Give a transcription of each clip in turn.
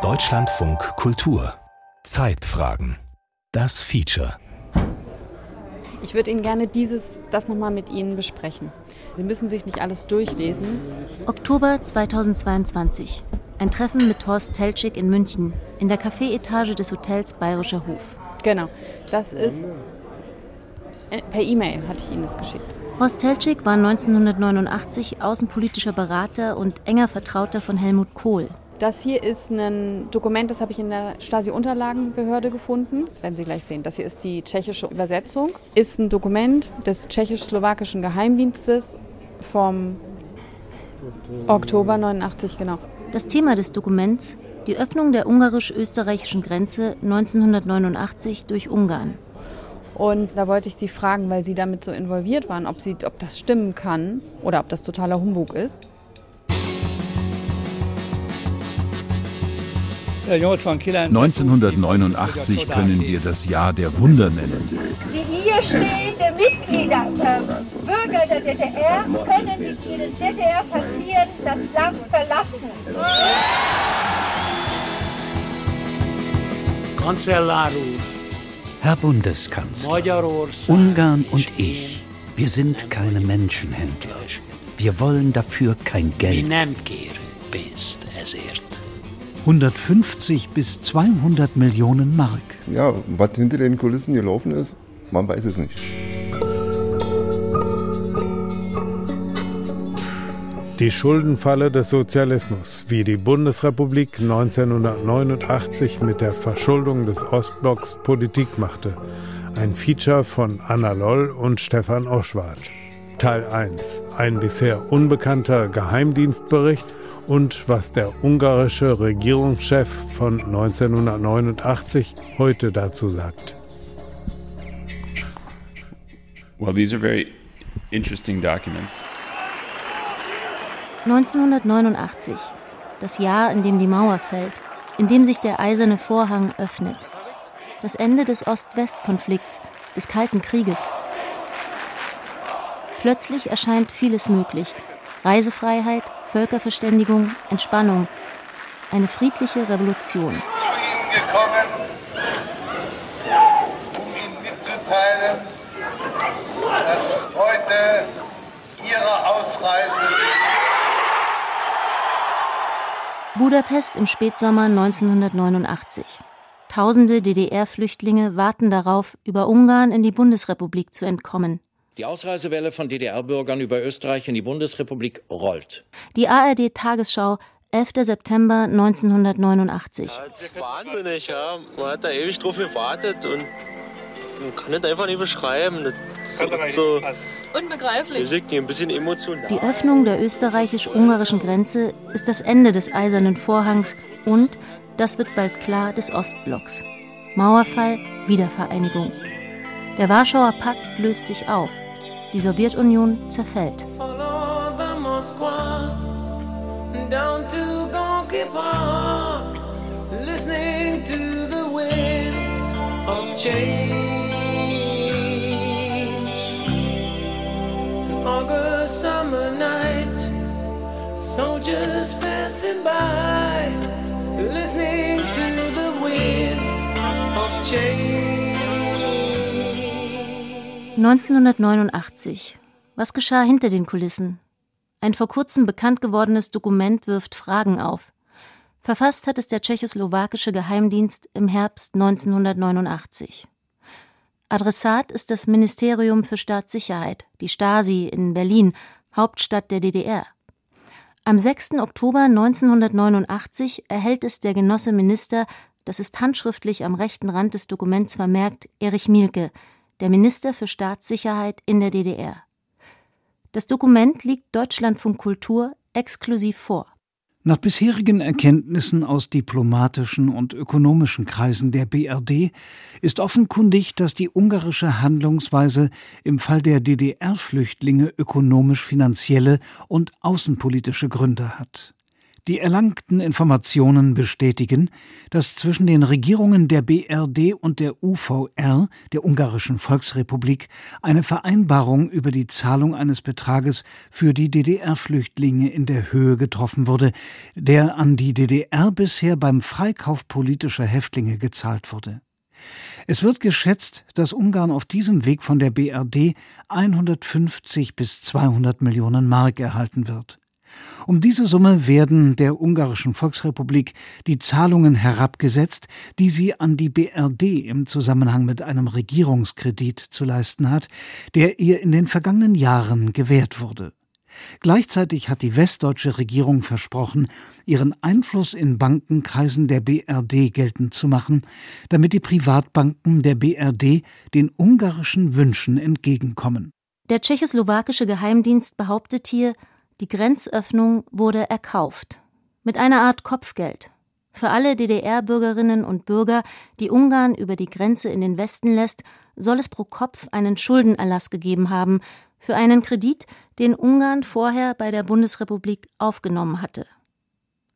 Deutschlandfunk Kultur Zeitfragen Das Feature ich würde Ihnen gerne dieses, das nochmal mit Ihnen besprechen. Sie müssen sich nicht alles durchlesen. Oktober 2022. Ein Treffen mit Horst Teltschik in München, in der Café-Etage des Hotels Bayerischer Hof. Genau, das ist äh, per E-Mail hatte ich Ihnen das geschickt. Horst Teltschik war 1989 außenpolitischer Berater und enger Vertrauter von Helmut Kohl. Das hier ist ein Dokument, das habe ich in der Stasi-Unterlagenbehörde gefunden. Das werden Sie gleich sehen. Das hier ist die tschechische Übersetzung. Ist ein Dokument des tschechisch-slowakischen Geheimdienstes vom Oktober 89, genau. Das Thema des Dokuments die Öffnung der ungarisch-österreichischen Grenze 1989 durch Ungarn. Und da wollte ich Sie fragen, weil Sie damit so involviert waren, ob, Sie, ob das stimmen kann oder ob das totaler Humbug ist. 1989 können wir das Jahr der Wunder nennen. Die hier stehenden Mitglieder, äh, Bürger der DDR, können mit ihnen DDR passieren, das Land verlassen. Herr Bundeskanzler, Ungarn und ich, wir sind keine Menschenhändler. Wir wollen dafür kein Geld. 150 bis 200 Millionen Mark. Ja, was hinter den Kulissen gelaufen ist, man weiß es nicht. Die Schuldenfalle des Sozialismus, wie die Bundesrepublik 1989 mit der Verschuldung des Ostblocks Politik machte. Ein Feature von Anna Loll und Stefan Oschwart. Teil 1. Ein bisher unbekannter Geheimdienstbericht und was der ungarische Regierungschef von 1989 heute dazu sagt. Well, these are very interesting documents. 1989, das Jahr, in dem die Mauer fällt, in dem sich der eiserne Vorhang öffnet. Das Ende des Ost-West-Konflikts, des Kalten Krieges. Plötzlich erscheint vieles möglich. Reisefreiheit, Völkerverständigung, Entspannung, eine friedliche Revolution. Gekommen, um Ihnen mitzuteilen, dass heute Ihre Ausreise Budapest im Spätsommer 1989. Tausende DDR-Flüchtlinge warten darauf, über Ungarn in die Bundesrepublik zu entkommen. Die Ausreisewelle von DDR-Bürgern über Österreich in die Bundesrepublik rollt. Die ARD-Tagesschau, 11. September 1989. Das ist wahnsinnig, ja. Man hat da ewig drauf gewartet und man kann das einfach nicht beschreiben. Das ist so unbegreiflich. Ein bisschen emotional. Die Öffnung der österreichisch-ungarischen Grenze ist das Ende des Eisernen Vorhangs und, das wird bald klar, des Ostblocks. Mauerfall, Wiedervereinigung. Der Warschauer Pakt löst sich auf. Die Sowjetunion zerfällt. August summer night, soldiers passing by, listening to the wind of change. 1989. Was geschah hinter den Kulissen? Ein vor kurzem bekannt gewordenes Dokument wirft Fragen auf. Verfasst hat es der tschechoslowakische Geheimdienst im Herbst 1989. Adressat ist das Ministerium für Staatssicherheit, die Stasi in Berlin, Hauptstadt der DDR. Am 6. Oktober 1989 erhält es der Genosse Minister, das ist handschriftlich am rechten Rand des Dokuments vermerkt, Erich Mielke, der Minister für Staatssicherheit in der DDR. Das Dokument liegt Deutschlandfunk Kultur exklusiv vor. Nach bisherigen Erkenntnissen aus diplomatischen und ökonomischen Kreisen der BRD ist offenkundig, dass die ungarische Handlungsweise im Fall der DDR-Flüchtlinge ökonomisch-finanzielle und außenpolitische Gründe hat. Die erlangten Informationen bestätigen, dass zwischen den Regierungen der BRD und der UVR, der Ungarischen Volksrepublik, eine Vereinbarung über die Zahlung eines Betrages für die DDR-Flüchtlinge in der Höhe getroffen wurde, der an die DDR bisher beim Freikauf politischer Häftlinge gezahlt wurde. Es wird geschätzt, dass Ungarn auf diesem Weg von der BRD 150 bis 200 Millionen Mark erhalten wird. Um diese Summe werden der Ungarischen Volksrepublik die Zahlungen herabgesetzt, die sie an die BRD im Zusammenhang mit einem Regierungskredit zu leisten hat, der ihr in den vergangenen Jahren gewährt wurde. Gleichzeitig hat die westdeutsche Regierung versprochen, ihren Einfluss in Bankenkreisen der BRD geltend zu machen, damit die Privatbanken der BRD den ungarischen Wünschen entgegenkommen. Der tschechoslowakische Geheimdienst behauptet hier, die Grenzöffnung wurde erkauft. Mit einer Art Kopfgeld. Für alle DDR-Bürgerinnen und Bürger, die Ungarn über die Grenze in den Westen lässt, soll es pro Kopf einen Schuldenerlass gegeben haben für einen Kredit, den Ungarn vorher bei der Bundesrepublik aufgenommen hatte.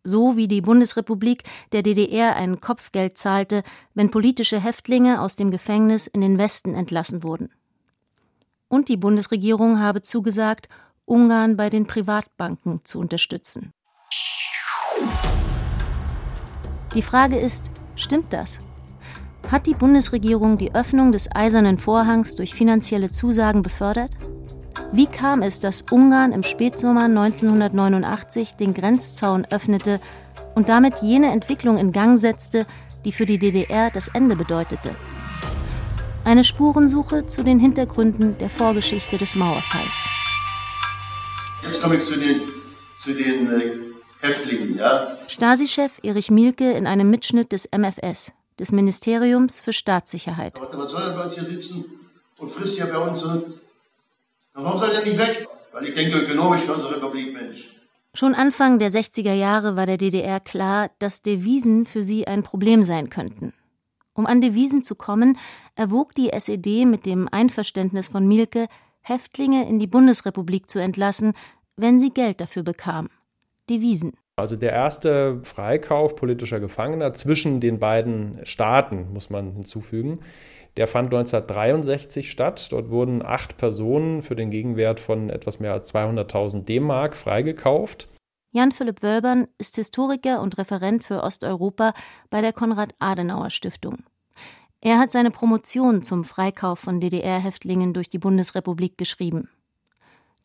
So wie die Bundesrepublik der DDR ein Kopfgeld zahlte, wenn politische Häftlinge aus dem Gefängnis in den Westen entlassen wurden. Und die Bundesregierung habe zugesagt, Ungarn bei den Privatbanken zu unterstützen. Die Frage ist, stimmt das? Hat die Bundesregierung die Öffnung des eisernen Vorhangs durch finanzielle Zusagen befördert? Wie kam es, dass Ungarn im Spätsommer 1989 den Grenzzaun öffnete und damit jene Entwicklung in Gang setzte, die für die DDR das Ende bedeutete? Eine Spurensuche zu den Hintergründen der Vorgeschichte des Mauerfalls. Jetzt komme ich zu den, zu den äh, Häftlingen. Ja? Stasi-Chef Erich Mielke in einem Mitschnitt des MFS, des Ministeriums für Staatssicherheit. Aber was soll er bei uns hier sitzen und frisst ja bei uns so? Warum soll er nicht weg? Weil ich denke, ökonomisch für unsere Republik, Mensch. Schon Anfang der 60er Jahre war der DDR klar, dass Devisen für sie ein Problem sein könnten. Um an Devisen zu kommen, erwog die SED mit dem Einverständnis von Mielke, Häftlinge in die Bundesrepublik zu entlassen, wenn sie Geld dafür bekam. Devisen. Also der erste Freikauf politischer Gefangener zwischen den beiden Staaten, muss man hinzufügen, der fand 1963 statt. Dort wurden acht Personen für den Gegenwert von etwas mehr als 200.000 D-Mark freigekauft. Jan Philipp Wölbern ist Historiker und Referent für Osteuropa bei der Konrad-Adenauer-Stiftung. Er hat seine Promotion zum Freikauf von DDR-Häftlingen durch die Bundesrepublik geschrieben.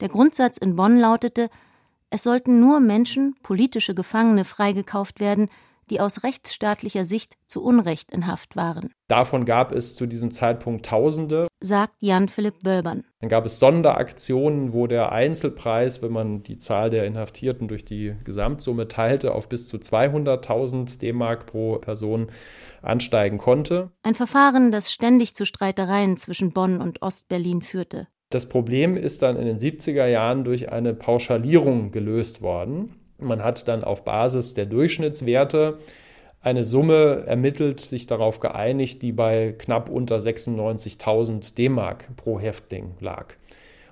Der Grundsatz in Bonn lautete, es sollten nur Menschen, politische Gefangene, freigekauft werden, die aus rechtsstaatlicher Sicht zu Unrecht in Haft waren. Davon gab es zu diesem Zeitpunkt Tausende, sagt Jan Philipp Wölbern. Dann gab es Sonderaktionen, wo der Einzelpreis, wenn man die Zahl der Inhaftierten durch die Gesamtsumme teilte, auf bis zu 200.000 D-Mark pro Person ansteigen konnte. Ein Verfahren, das ständig zu Streitereien zwischen Bonn und Ostberlin führte. Das Problem ist dann in den 70er Jahren durch eine Pauschalierung gelöst worden. Man hat dann auf Basis der Durchschnittswerte eine Summe ermittelt, sich darauf geeinigt, die bei knapp unter 96.000 D-Mark pro Häftling lag.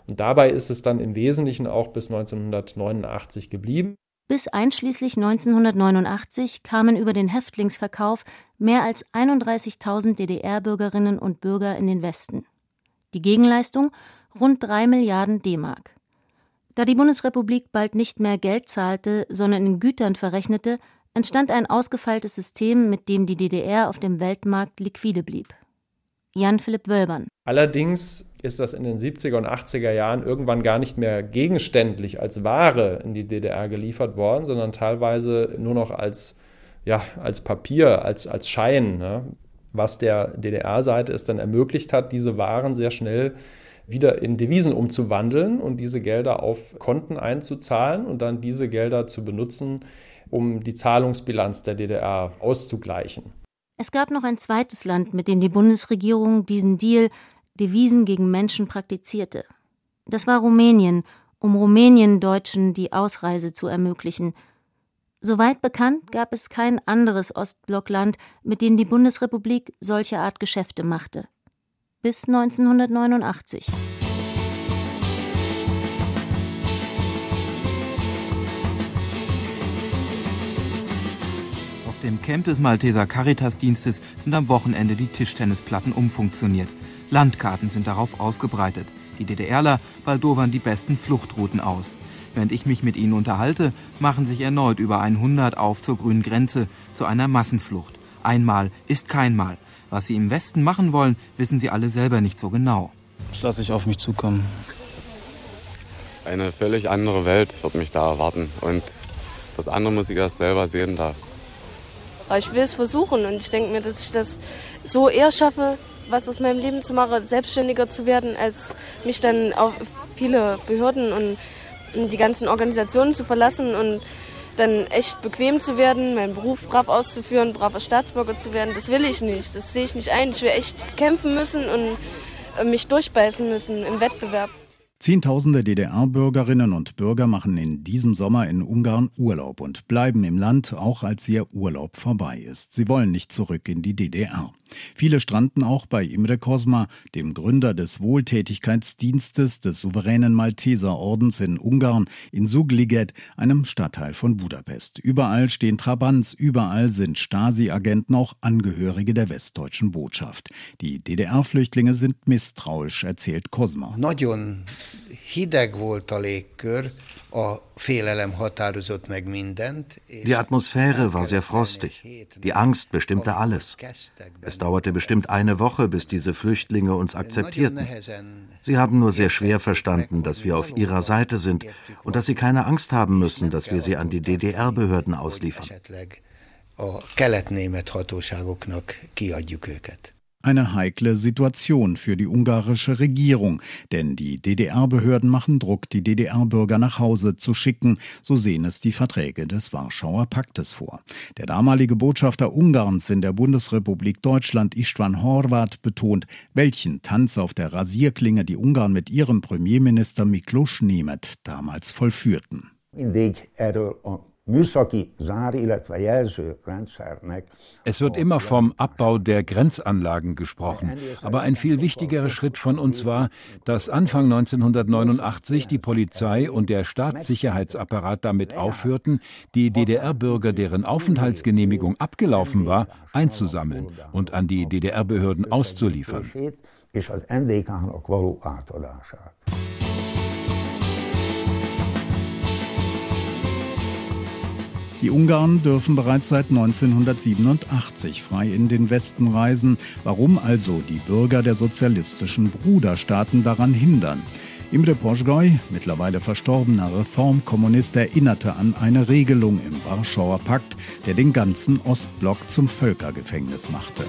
Und dabei ist es dann im Wesentlichen auch bis 1989 geblieben. Bis einschließlich 1989 kamen über den Häftlingsverkauf mehr als 31.000 DDR-Bürgerinnen und Bürger in den Westen. Die Gegenleistung rund 3 Milliarden D-Mark. Da die Bundesrepublik bald nicht mehr Geld zahlte, sondern in Gütern verrechnete, entstand ein ausgefeiltes System, mit dem die DDR auf dem Weltmarkt liquide blieb. Jan Philipp Wölbern. Allerdings ist das in den 70er und 80er Jahren irgendwann gar nicht mehr gegenständlich als Ware in die DDR geliefert worden, sondern teilweise nur noch als, ja, als Papier, als, als Schein, ne? was der DDR-Seite es dann ermöglicht hat, diese Waren sehr schnell wieder in Devisen umzuwandeln und diese Gelder auf Konten einzuzahlen und dann diese Gelder zu benutzen, um die Zahlungsbilanz der DDR auszugleichen. Es gab noch ein zweites Land, mit dem die Bundesregierung diesen Deal Devisen gegen Menschen praktizierte. Das war Rumänien, um Rumänien-Deutschen die Ausreise zu ermöglichen. Soweit bekannt gab es kein anderes Ostblockland, mit dem die Bundesrepublik solche Art Geschäfte machte bis 1989. Auf dem Camp des Malteser Caritas-Dienstes sind am Wochenende die Tischtennisplatten umfunktioniert. Landkarten sind darauf ausgebreitet. Die DDRler baldowern die besten Fluchtrouten aus. Während ich mich mit ihnen unterhalte, machen sich erneut über 100 auf zur grünen Grenze, zu einer Massenflucht. Einmal ist kein Mal. Was sie im Westen machen wollen, wissen sie alle selber nicht so genau. Das lasse ich auf mich zukommen. Eine völlig andere Welt wird mich da erwarten. Und das andere muss ich erst selber sehen da. Ich will es versuchen und ich denke mir, dass ich das so eher schaffe, was aus meinem Leben zu machen, selbstständiger zu werden, als mich dann auf viele Behörden und die ganzen Organisationen zu verlassen und dann echt bequem zu werden, meinen Beruf brav auszuführen, braver Staatsbürger zu werden, das will ich nicht. Das sehe ich nicht ein. Ich will echt kämpfen müssen und mich durchbeißen müssen im Wettbewerb. Zehntausende DDR-Bürgerinnen und Bürger machen in diesem Sommer in Ungarn Urlaub und bleiben im Land, auch als ihr Urlaub vorbei ist. Sie wollen nicht zurück in die DDR. Viele stranden auch bei Imre Kosma, dem Gründer des Wohltätigkeitsdienstes des souveränen Malteserordens in Ungarn, in Sugliget, einem Stadtteil von Budapest. Überall stehen Trabants, überall sind Stasi-Agenten, auch Angehörige der westdeutschen Botschaft. Die DDR-Flüchtlinge sind misstrauisch, erzählt Kosma. Nagyon hideg volt a légkör, die Atmosphäre war sehr frostig. Die Angst bestimmte alles. Es dauerte bestimmt eine Woche, bis diese Flüchtlinge uns akzeptierten. Sie haben nur sehr schwer verstanden, dass wir auf ihrer Seite sind und dass sie keine Angst haben müssen, dass wir sie an die DDR-Behörden ausliefern. A kelet-német hatóságoknak kiadjuk őket. Eine heikle Situation für die ungarische Regierung, denn die DDR-Behörden machen Druck, die DDR-Bürger nach Hause zu schicken, so sehen es die Verträge des Warschauer Paktes vor. Der damalige Botschafter Ungarns in der Bundesrepublik Deutschland, Istvan Horvath, betont, welchen Tanz auf der Rasierklinge die Ungarn mit ihrem Premierminister Miklós Német damals vollführten. Es wird immer vom Abbau der Grenzanlagen gesprochen. Aber ein viel wichtigerer Schritt von uns war, dass Anfang 1989 die Polizei und der Staatssicherheitsapparat damit aufhörten, die DDR-Bürger, deren Aufenthaltsgenehmigung abgelaufen war, einzusammeln und an die DDR-Behörden auszuliefern. Die Ungarn dürfen bereits seit 1987 frei in den Westen reisen. Warum also die Bürger der sozialistischen Bruderstaaten daran hindern? Imre Poschgoi, mittlerweile verstorbener Reformkommunist, erinnerte an eine Regelung im Warschauer Pakt, der den ganzen Ostblock zum Völkergefängnis machte.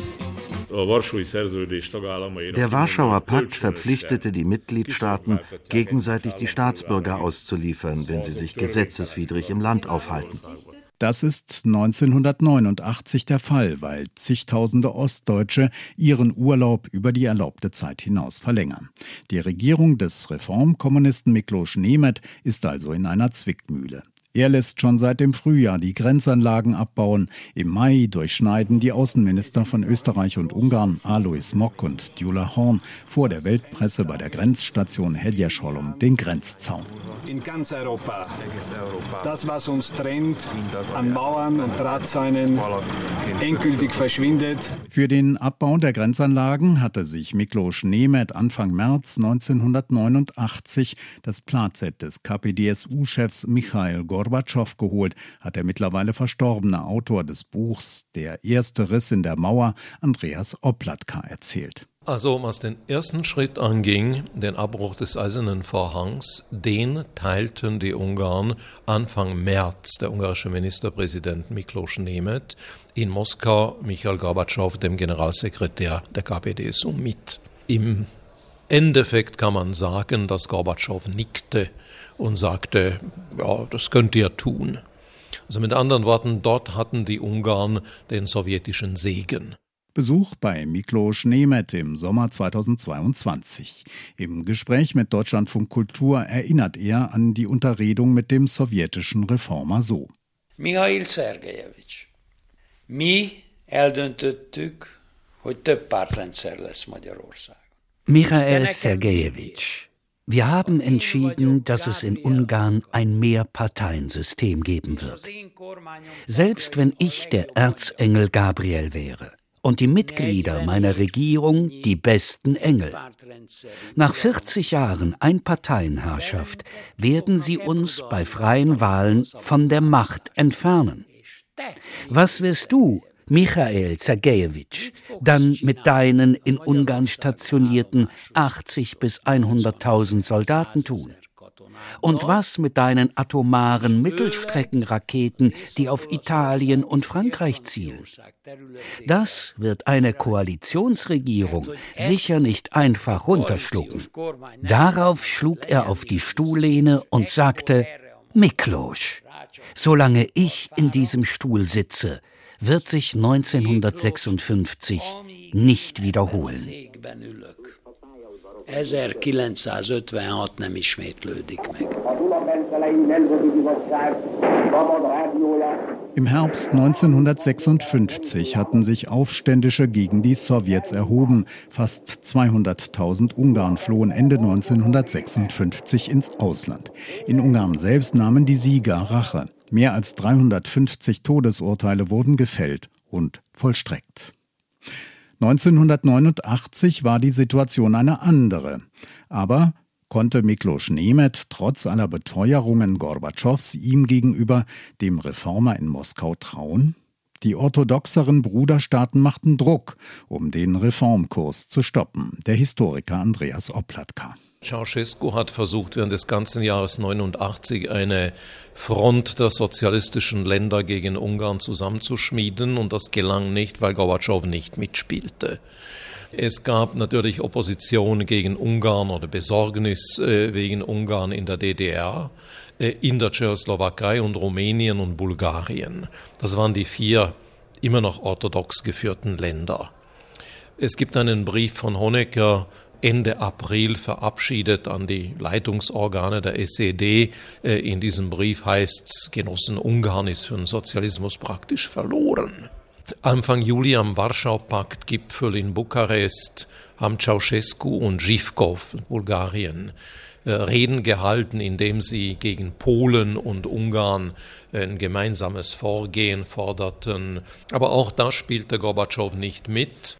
Der Warschauer Pakt verpflichtete die Mitgliedstaaten, gegenseitig die Staatsbürger auszuliefern, wenn sie sich gesetzeswidrig im Land aufhalten. Das ist 1989 der Fall, weil zigtausende Ostdeutsche ihren Urlaub über die erlaubte Zeit hinaus verlängern. Die Regierung des Reformkommunisten Miklos Nemeth ist also in einer Zwickmühle. Er lässt schon seit dem Frühjahr die Grenzanlagen abbauen. Im Mai durchschneiden die Außenminister von Österreich und Ungarn, Alois Mock und Djula Horn, vor der Weltpresse bei der Grenzstation Hedjesholm den Grenzzaun. In ganz Europa. Das, was uns trennt an Mauern und Drahtseilen, endgültig verschwindet. Für den Abbau der Grenzanlagen hatte sich Miklos Nemeth Anfang März 1989 das Platzett des KPDSU-Chefs Michael Gorbatschow Gorbatschow geholt, hat der mittlerweile verstorbene Autor des Buchs Der erste Riss in der Mauer, Andreas Oplatka, erzählt. Also was den ersten Schritt anging, den Abbruch des Eisernen Vorhangs, den teilten die Ungarn Anfang März der ungarische Ministerpräsident Miklos Nemeth in Moskau Michael Gorbatschow, dem Generalsekretär der KPDSU, mit. Im Endeffekt kann man sagen, dass Gorbatschow nickte und sagte, ja, das könnt ihr tun. Also mit anderen Worten, dort hatten die Ungarn den sowjetischen Segen. Besuch bei Miklos Nemeth im Sommer 2022. Im Gespräch mit Deutschlandfunk Kultur erinnert er an die Unterredung mit dem sowjetischen Reformer so. Mihail Sergejewitsch, mi eldöntöttük, hogy több pártrendszer lesz Magyarország. Michael Sergejewitsch, Wir haben entschieden, dass es in Ungarn ein Mehrparteiensystem geben wird. Selbst wenn ich der Erzengel Gabriel wäre und die Mitglieder meiner Regierung die besten Engel. Nach 40 Jahren Einparteienherrschaft werden sie uns bei freien Wahlen von der Macht entfernen. Was wirst du, Michael Zergejewitsch, dann mit deinen in Ungarn stationierten 80 bis 100.000 Soldaten tun? Und was mit deinen atomaren Mittelstreckenraketen, die auf Italien und Frankreich zielen? Das wird eine Koalitionsregierung sicher nicht einfach runterschlucken. Darauf schlug er auf die Stuhllehne und sagte, Miklosch, solange ich in diesem Stuhl sitze, wird sich 1956 nicht wiederholen. 1956 nem ismétlődik meg. Im Herbst 1956 hatten sich Aufständische gegen die Sowjets erhoben. Fast 200.000 Ungarn flohen Ende 1956 ins Ausland. In Ungarn selbst nahmen die Sieger Rache. Mehr als 350 Todesurteile wurden gefällt und vollstreckt. 1989 war die Situation eine andere. Aber konnte Miklos Nemeth trotz aller Beteuerungen Gorbatschows ihm gegenüber, dem Reformer in Moskau, trauen? Die orthodoxeren Bruderstaaten machten Druck, um den Reformkurs zu stoppen. Der Historiker Andreas Oplatka. Ceausescu hat versucht, während des ganzen Jahres 89 eine Front der sozialistischen Länder gegen Ungarn zusammenzuschmieden und das gelang nicht, weil Gorbatschow nicht mitspielte. Es gab natürlich Opposition gegen Ungarn oder Besorgnis äh, wegen Ungarn in der DDR, äh, in der Tschechoslowakei und Rumänien und Bulgarien. Das waren die vier immer noch orthodox geführten Länder. Es gibt einen Brief von Honecker Ende April verabschiedet an die Leitungsorgane der SED. Äh, in diesem Brief heißt es, Genossen Ungarn ist für den Sozialismus praktisch verloren. Anfang Juli am Warschau-Pakt-Gipfel in Bukarest haben Ceausescu und Zhivkov, Bulgarien, äh, Reden gehalten, indem sie gegen Polen und Ungarn ein gemeinsames Vorgehen forderten. Aber auch da spielte Gorbatschow nicht mit.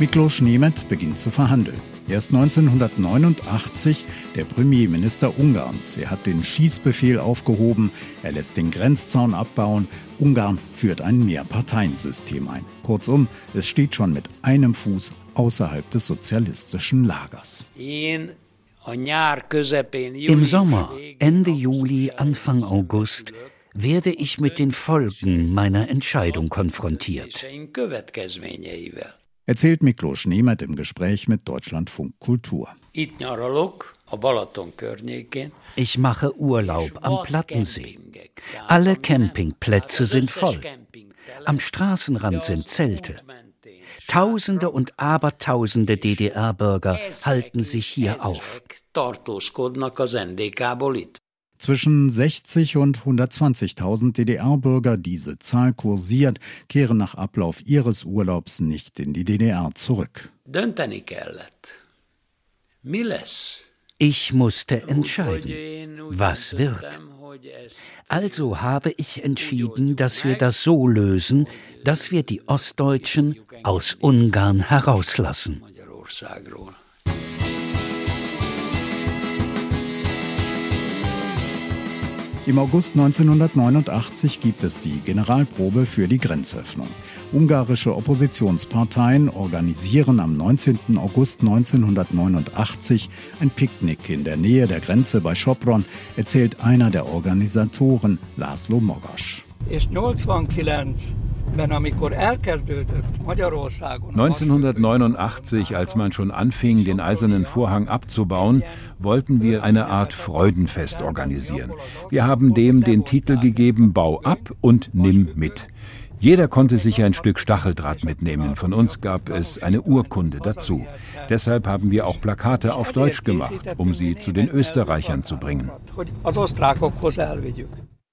Miklos Nemeth beginnt zu verhandeln. Erst 1989 der Premierminister Ungarns. Er hat den Schießbefehl aufgehoben, er lässt den Grenzzaun abbauen. Ungarn führt ein Mehrparteiensystem ein. Kurzum, es steht schon mit einem Fuß außerhalb des sozialistischen Lagers. Im Sommer, Ende Juli, Anfang August werde ich mit den Folgen meiner Entscheidung konfrontiert erzählt Miklos Nemeth im Gespräch mit Deutschlandfunk Kultur. Ich mache Urlaub am Plattensee. Alle Campingplätze sind voll. Am Straßenrand sind Zelte. Tausende und Abertausende DDR-Bürger halten sich hier auf. Zwischen 60 und 120.000 DDR-Bürger, diese Zahl kursiert, kehren nach Ablauf ihres Urlaubs nicht in die DDR zurück. Ich musste entscheiden, was wird. Also habe ich entschieden, dass wir das so lösen, dass wir die Ostdeutschen aus Ungarn herauslassen. Im August 1989 gibt es die Generalprobe für die Grenzöffnung. Ungarische Oppositionsparteien organisieren am 19. August 1989 ein Picknick in der Nähe der Grenze bei Sopron, erzählt einer der Organisatoren, Laszlo Mogas. 1989, als man schon anfing, den eisernen Vorhang abzubauen, wollten wir eine Art Freudenfest organisieren. Wir haben dem den Titel gegeben Bau ab und nimm mit. Jeder konnte sich ein Stück Stacheldraht mitnehmen. Von uns gab es eine Urkunde dazu. Deshalb haben wir auch Plakate auf Deutsch gemacht, um sie zu den Österreichern zu bringen.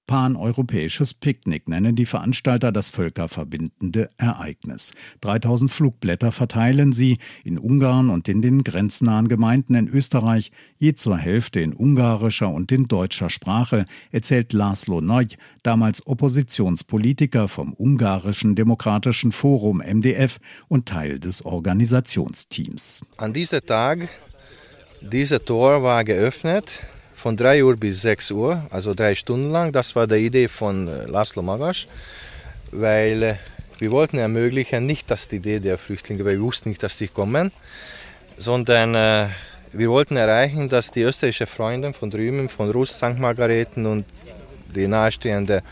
Paneuropäisches Picknick nennen die Veranstalter das völkerverbindende Ereignis. 3000 Flugblätter verteilen sie in Ungarn und in den grenznahen Gemeinden in Österreich, je zur Hälfte in ungarischer und in deutscher Sprache, erzählt Laszlo Neu, damals Oppositionspolitiker vom Ungarischen Demokratischen Forum MDF und Teil des Organisationsteams. An diesem Tag, dieses Tor war geöffnet von 3 Uhr bis 6 Uhr, also drei Stunden lang. Das war die Idee von äh, Laszlo Magas, weil äh, wir wollten ermöglichen, nicht dass die Idee der Flüchtlinge, weil wir wussten nicht, dass die kommen, sondern äh, wir wollten erreichen, dass die österreichischen Freunde von drüben, von Russ, St. Margareten und die nahestehenden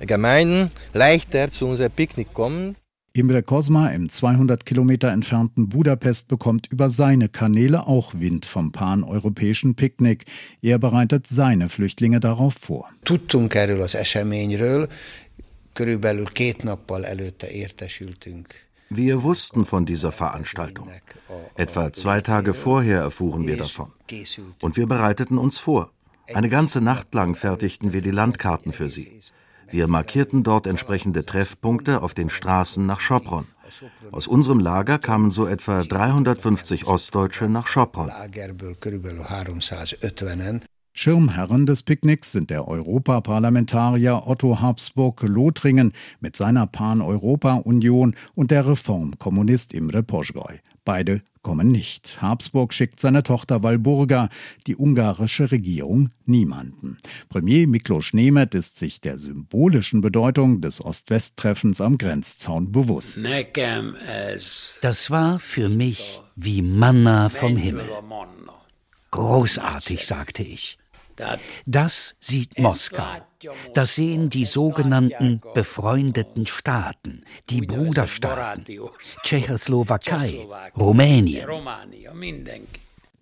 Gemeinden leichter zu unserem Picknick kommen. Imre Kosma im 200 Kilometer entfernten Budapest bekommt über seine Kanäle auch Wind vom paneuropäischen Picknick. Er bereitet seine Flüchtlinge darauf vor. Tudtunk erről az eseményről, körülbelül két nappal előtte értesültünk. Wir wussten von dieser Veranstaltung. Etwa zwei Tage vorher erfuhren wir davon. Und wir bereiteten uns vor. Eine ganze Nacht lang fertigten wir die Landkarten für sie. Wir markierten dort entsprechende Treffpunkte auf den Straßen nach Schopron. Aus unserem Lager kamen so etwa 350 Ostdeutsche nach Schopron. Schirmherren des Picknicks sind der Europaparlamentarier Otto Habsburg-Lothringen mit seiner Pan-Europa-Union und der Reformkommunist Imre Poschgoi. Beide kommen nicht. Habsburg schickt seine Tochter Walburga, die ungarische Regierung niemanden. Premier Miklos Nemeth ist sich der symbolischen Bedeutung des Ost-West-Treffens am Grenzzaun bewusst. Das war für mich wie Manna vom Himmel. Großartig, sagte ich. Das sieht Moskau. Das sehen die sogenannten befreundeten Staaten, die Bruderstaaten, Tschechoslowakei, Rumänien.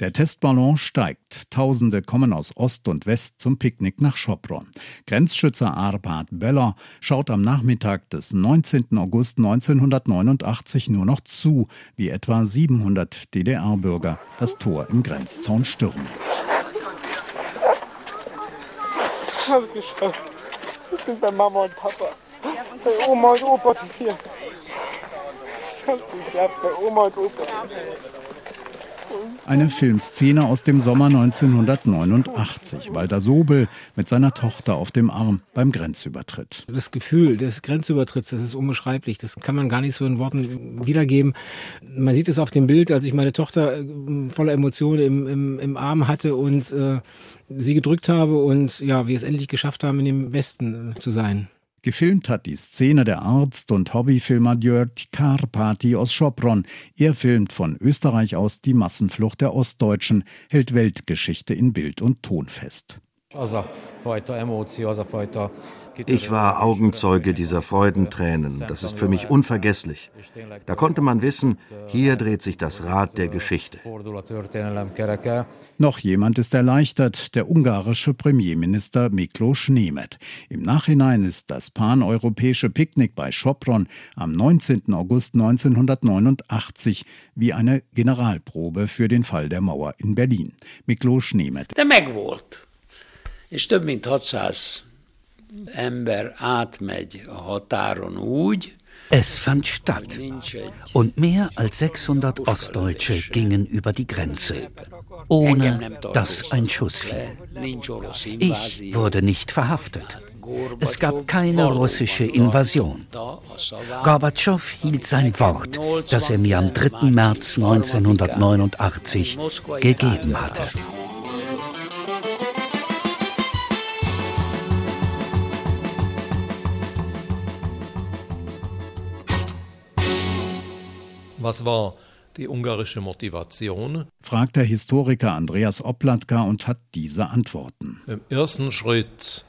Der Testballon steigt. Tausende kommen aus Ost und West zum Picknick nach Schopron. Grenzschützer Arpad Beller schaut am Nachmittag des 19. August 1989 nur noch zu, wie etwa 700 DDR-Bürger das Tor im Grenzzaun stürmen. Ich habe es geschafft. Das sind bei Mama und Papa. Bei Oma und Opa sind hier. Ich habe es geklappt, bei Oma und Opa. Eine Filmszene aus dem Sommer 1989. Walter Sobel mit seiner Tochter auf dem Arm beim Grenzübertritt. Das Gefühl des Grenzübertritts, das ist unbeschreiblich. Das kann man gar nicht so in Worten wiedergeben. Man sieht es auf dem Bild, als ich meine Tochter äh, voller Emotionen im, im, im Arm hatte und äh, sie gedrückt habe und ja, wir es endlich geschafft haben, in dem Westen äh, zu sein. Gefilmt hat die Szene der Arzt und Hobbyfilmer György Karpati aus Schopron. Er filmt von Österreich aus die Massenflucht der Ostdeutschen, hält Weltgeschichte in Bild und Ton fest. Ich war Augenzeuge dieser Freudentränen. Das ist für mich unvergesslich. Da konnte man wissen, hier dreht sich das Rad der Geschichte. Noch jemand ist erleichtert, der ungarische Premierminister Miklos Nemeth. Im Nachhinein ist das paneuropäische Picknick bei Schopron am 19. August 1989 wie eine Generalprobe für den Fall der Mauer in Berlin. Miklos Nemeth. De megvolt. És több mint 600 ember átmegy a határon úgy, es fand statt und mehr als 600 Ostdeutsche gingen über die Grenze, ohne dass ein Schuss fiel. Ich wurde nicht verhaftet. Es gab keine russische Invasion. Gorbatschow hielt sein Wort, das er mir am 3. März 1989 gegeben hatte. Was war die ungarische Motivation? fragt der Historiker Andreas Oplatka und hat diese Antworten. Im ersten Schritt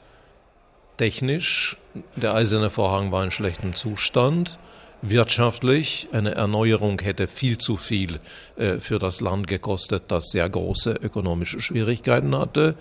technisch, der eiserne Vorhang war in schlechtem Zustand. Wirtschaftlich, eine Erneuerung hätte viel zu viel äh, für das Land gekostet, das sehr große ökonomische Schwierigkeiten hatte.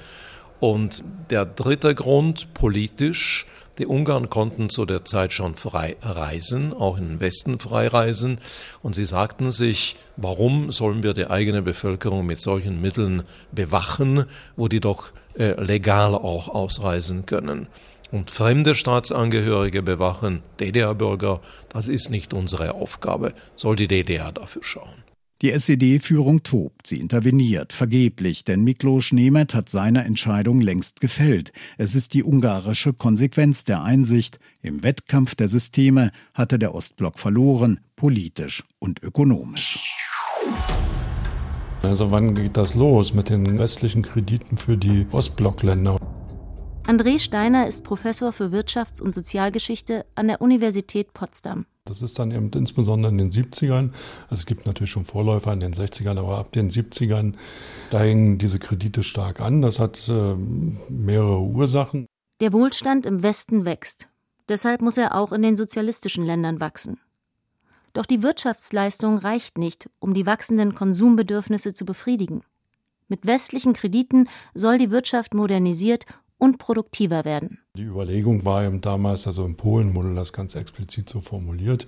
Und der dritte Grund, politisch, die Ungarn konnten zu der Zeit schon frei reisen, auch in den Westen frei reisen. Und sie sagten sich, warum sollen wir die eigene Bevölkerung mit solchen Mitteln bewachen, wo die doch äh, legal auch ausreisen können. und fremde Staatsangehörige bewachen, DDR-Bürger, das ist nicht unsere Aufgabe, soll die DDR dafür schauen. Die SED-Führung tobt, sie interveniert, vergeblich, denn Miklos Nemeth hat seine Entscheidung längst gefällt. Es ist die ungarische Konsequenz der Einsicht, im Wettkampf der Systeme hatte der Ostblock verloren, politisch und ökonomisch. Also wann geht das los mit den westlichen Krediten für die Ostblockländer? André Steiner ist Professor für Wirtschafts- und Sozialgeschichte an der Universität Potsdam. Das ist dann eben insbesondere in den 70ern. Also es gibt natürlich schon Vorläufer in den 60ern, aber ab den 70ern steigen diese Kredite stark an. Das hat äh, mehrere Ursachen. Der Wohlstand im Westen wächst. Deshalb muss er auch in den sozialistischen Ländern wachsen. Doch die Wirtschaftsleistung reicht nicht, um die wachsenden Konsumbedürfnisse zu befriedigen. Mit westlichen Krediten soll die Wirtschaft modernisiert und produktiver werden. Die Überlegung war eben damals, also in Polen wurde das ganz explizit so formuliert,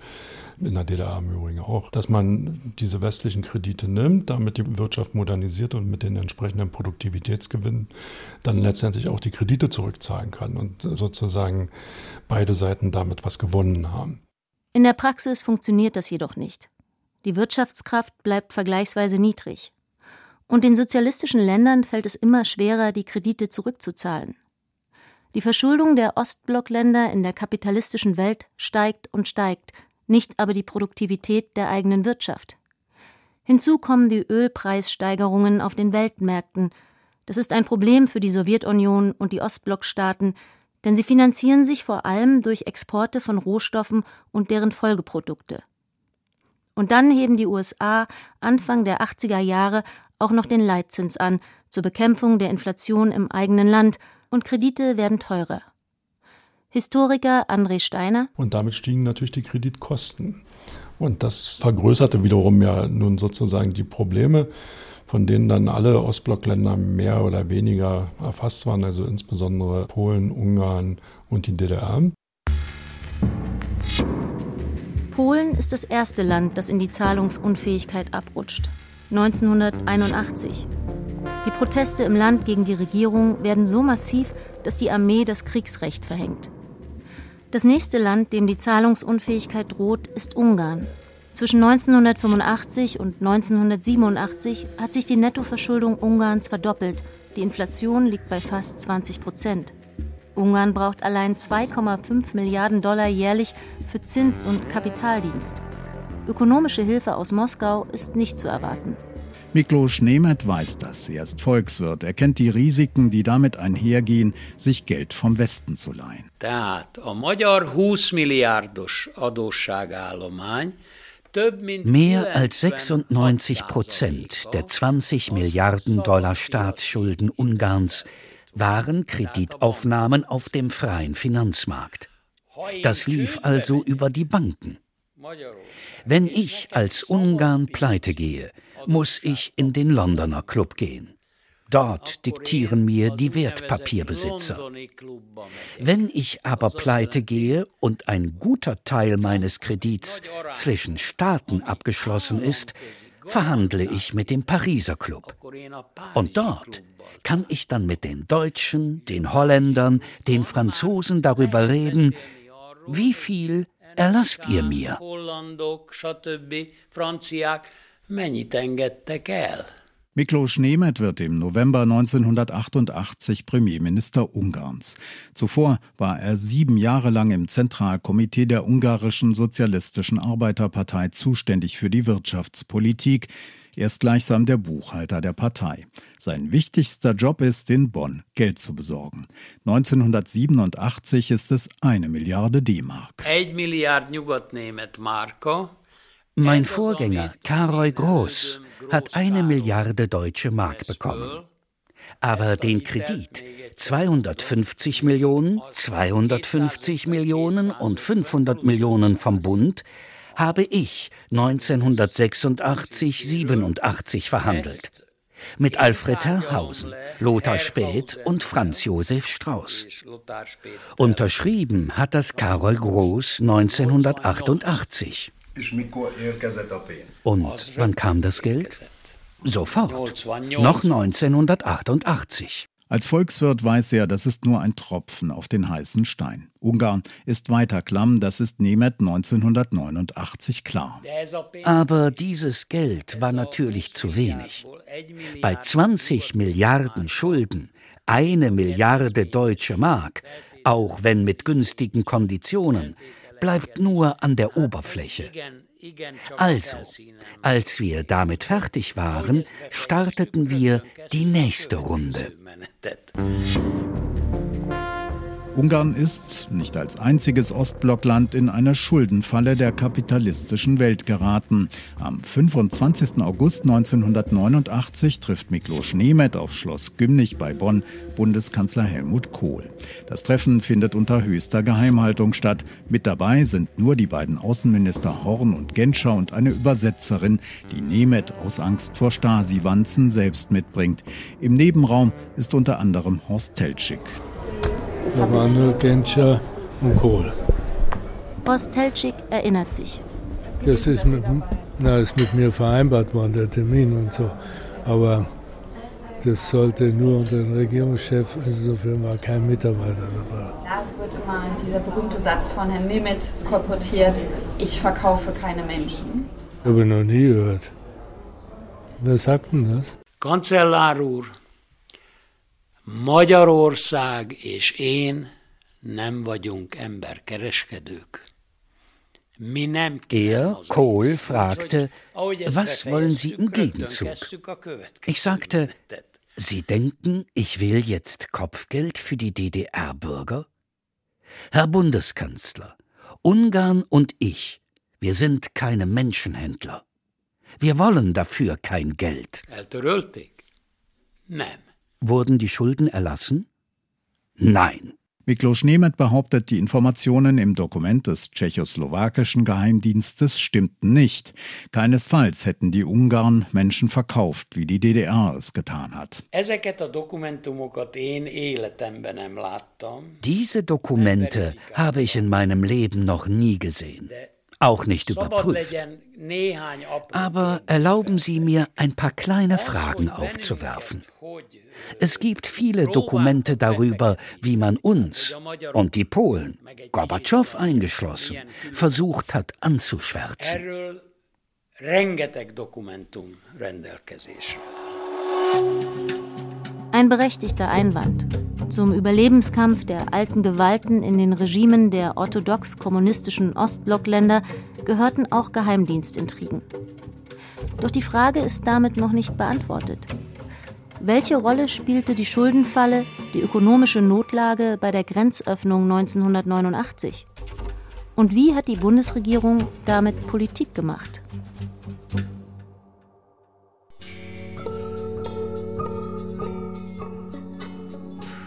in der DDR im Übrigen auch, dass man diese westlichen Kredite nimmt, damit die Wirtschaft modernisiert und mit den entsprechenden Produktivitätsgewinnen dann letztendlich auch die Kredite zurückzahlen kann und sozusagen beide Seiten damit was gewonnen haben. In der Praxis funktioniert das jedoch nicht. Die Wirtschaftskraft bleibt vergleichsweise niedrig. Und den sozialistischen Ländern fällt es immer schwerer, die Kredite zurückzuzahlen. Die Verschuldung der Ostblockländer in der kapitalistischen Welt steigt und steigt, nicht aber die Produktivität der eigenen Wirtschaft. Hinzu kommen die Ölpreissteigerungen auf den Weltmärkten. Das ist ein Problem für die Sowjetunion und die Ostblockstaaten, denn sie finanzieren sich vor allem durch Exporte von Rohstoffen und deren Folgeprodukte. Und dann heben die USA Anfang der 80er Jahre auch noch den Leitzins an zur Bekämpfung der Inflation im eigenen Land und Kredite werden teurer. Historiker André Steiner. Und damit stiegen natürlich die Kreditkosten. Und das vergrößerte wiederum ja nun sozusagen die Probleme, von denen dann alle Ostblockländer mehr oder weniger erfasst waren, also insbesondere Polen, Ungarn und die DDR. Polen ist das erste Land, das in die Zahlungsunfähigkeit abrutscht. 1981. Die Proteste im Land gegen die Regierung werden so massiv, dass die Armee das Kriegsrecht verhängt. Das nächste Land, dem die Zahlungsunfähigkeit droht, ist Ungarn. Zwischen 1985 und 1987 hat sich die Nettoverschuldung Ungarns verdoppelt. Die Inflation liegt bei fast 20 Prozent. Ungarn braucht allein 2,5 Milliarden Dollar jährlich für Zins- und Kapitaldienst. Ökonomische Hilfe aus Moskau ist nicht zu erwarten. Miklos Nemeth weiß das. Er ist Volkswirt. Er kennt die Risiken, die damit einhergehen, sich Geld vom Westen zu leihen. Tehát a magyar 20 milliárdos adósságállomány Mehr als 96 Prozent der 20 Milliarden Dollar Staatsschulden Ungarns waren Kreditaufnahmen auf dem freien Finanzmarkt. Das lief also über die Banken. Wenn ich als Ungarn pleite gehe, muss ich in den Londoner Club gehen. Dort diktieren mir die Wertpapierbesitzer. Wenn ich aber pleite gehe und ein guter Teil meines Kredits zwischen Staaten abgeschlossen ist, verhandle ich mit dem Pariser Club. Und dort kann ich dann mit den Deutschen, den Holländern, den Franzosen darüber reden, wie viel erlasst ihr mir? Miklos Nemeth wird im November 1988 Premierminister Ungarns. Zuvor war er sieben Jahre lang im Zentralkomitee der ungarischen Sozialistischen Arbeiterpartei zuständig für die Wirtschaftspolitik. Er ist gleichsam der Buchhalter der Partei. Sein wichtigster Job ist, in Bonn Geld zu besorgen. 1987 ist es eine Milliarde D-Mark. Mein Vorgänger, Karoy Groß, hat eine Milliarde deutsche Mark bekommen. Aber den Kredit 250 Millionen, 250 Millionen und 500 Millionen vom Bund habe ich 1986, 87 verhandelt. Mit Alfred Herrhausen, Lothar Späth und Franz Josef Strauß. Unterschrieben hat das Karol Groß 1988. Und wann kam das Geld? Sofort. Noch 1988. Als Volkswirt weiß er, das ist nur ein Tropfen auf den heißen Stein. Ungarn ist weiter klamm, das ist Nemeth 1989 klar. Aber dieses Geld war natürlich zu wenig. Bei 20 Milliarden Schulden, eine Milliarde deutsche Mark, auch wenn mit günstigen Konditionen, bleibt nur an der Oberfläche. Also, als wir damit fertig waren, starteten wir die nächste Runde. Ungarn ist, nicht als einziges Ostblockland, in eine Schuldenfalle der kapitalistischen Welt geraten. Am 25. August 1989 trifft Miklos Nemeth auf Schloss Gymnich bei Bonn Bundeskanzler Helmut Kohl. Das Treffen findet unter höchster Geheimhaltung statt. Mit dabei sind nur die beiden Außenminister Horn und Genscher und eine Übersetzerin, die Nemeth aus Angst vor Stasi-Wanzen selbst mitbringt. Im Nebenraum ist unter anderem Horst Teltschik. Das da waren nur Genscher und Kohl. Horst Teltschik erinnert sich. Das ist mit, na, ist mit mir vereinbart worden, der Termin und so. Aber das sollte nur unter den Regierungschef, insofern war kein Mitarbeiter dabei. Da wird immer dieser berühmte Satz von Herrn Nemeth kolportiert, ich verkaufe keine Menschen. Habe ich noch nie gehört. Wer sagt denn das? Kanzellár úr, Magyarország és én nem vagyunk emberkereskedők. Er, Kohl, fragte, was wollen Sie im Gegenzug? Ich sagte, Sie denken, ich will jetzt Kopfgeld für die DDR-Bürger? Herr Bundeskanzler, Ungarn und ich, wir sind keine Menschenhändler. Wir wollen dafür kein Geld. Wurden die Schulden erlassen? Nein. Miklos Nemeth behauptet, die Informationen im Dokument des tschechoslowakischen Geheimdienstes stimmten nicht. Keinesfalls hätten die Ungarn Menschen verkauft, wie die DDR es getan hat. Diese Dokumente habe ich in meinem Leben noch nie gesehen auch nicht überprüft. Aber erlauben Sie mir, ein paar kleine Fragen aufzuwerfen. Es gibt viele Dokumente darüber, wie man uns und die Polen, Gorbatschow eingeschlossen, versucht hat anzuschwärzen. Ein berechtigter Einwand. Zum Überlebenskampf der alten Gewalten in den Regimen der orthodox-kommunistischen Ostblockländer gehörten auch Geheimdienstintrigen. Doch die Frage ist damit noch nicht beantwortet. Welche Rolle spielte die Schuldenfalle, die ökonomische Notlage bei der Grenzöffnung 1989? Und wie hat die Bundesregierung damit Politik gemacht?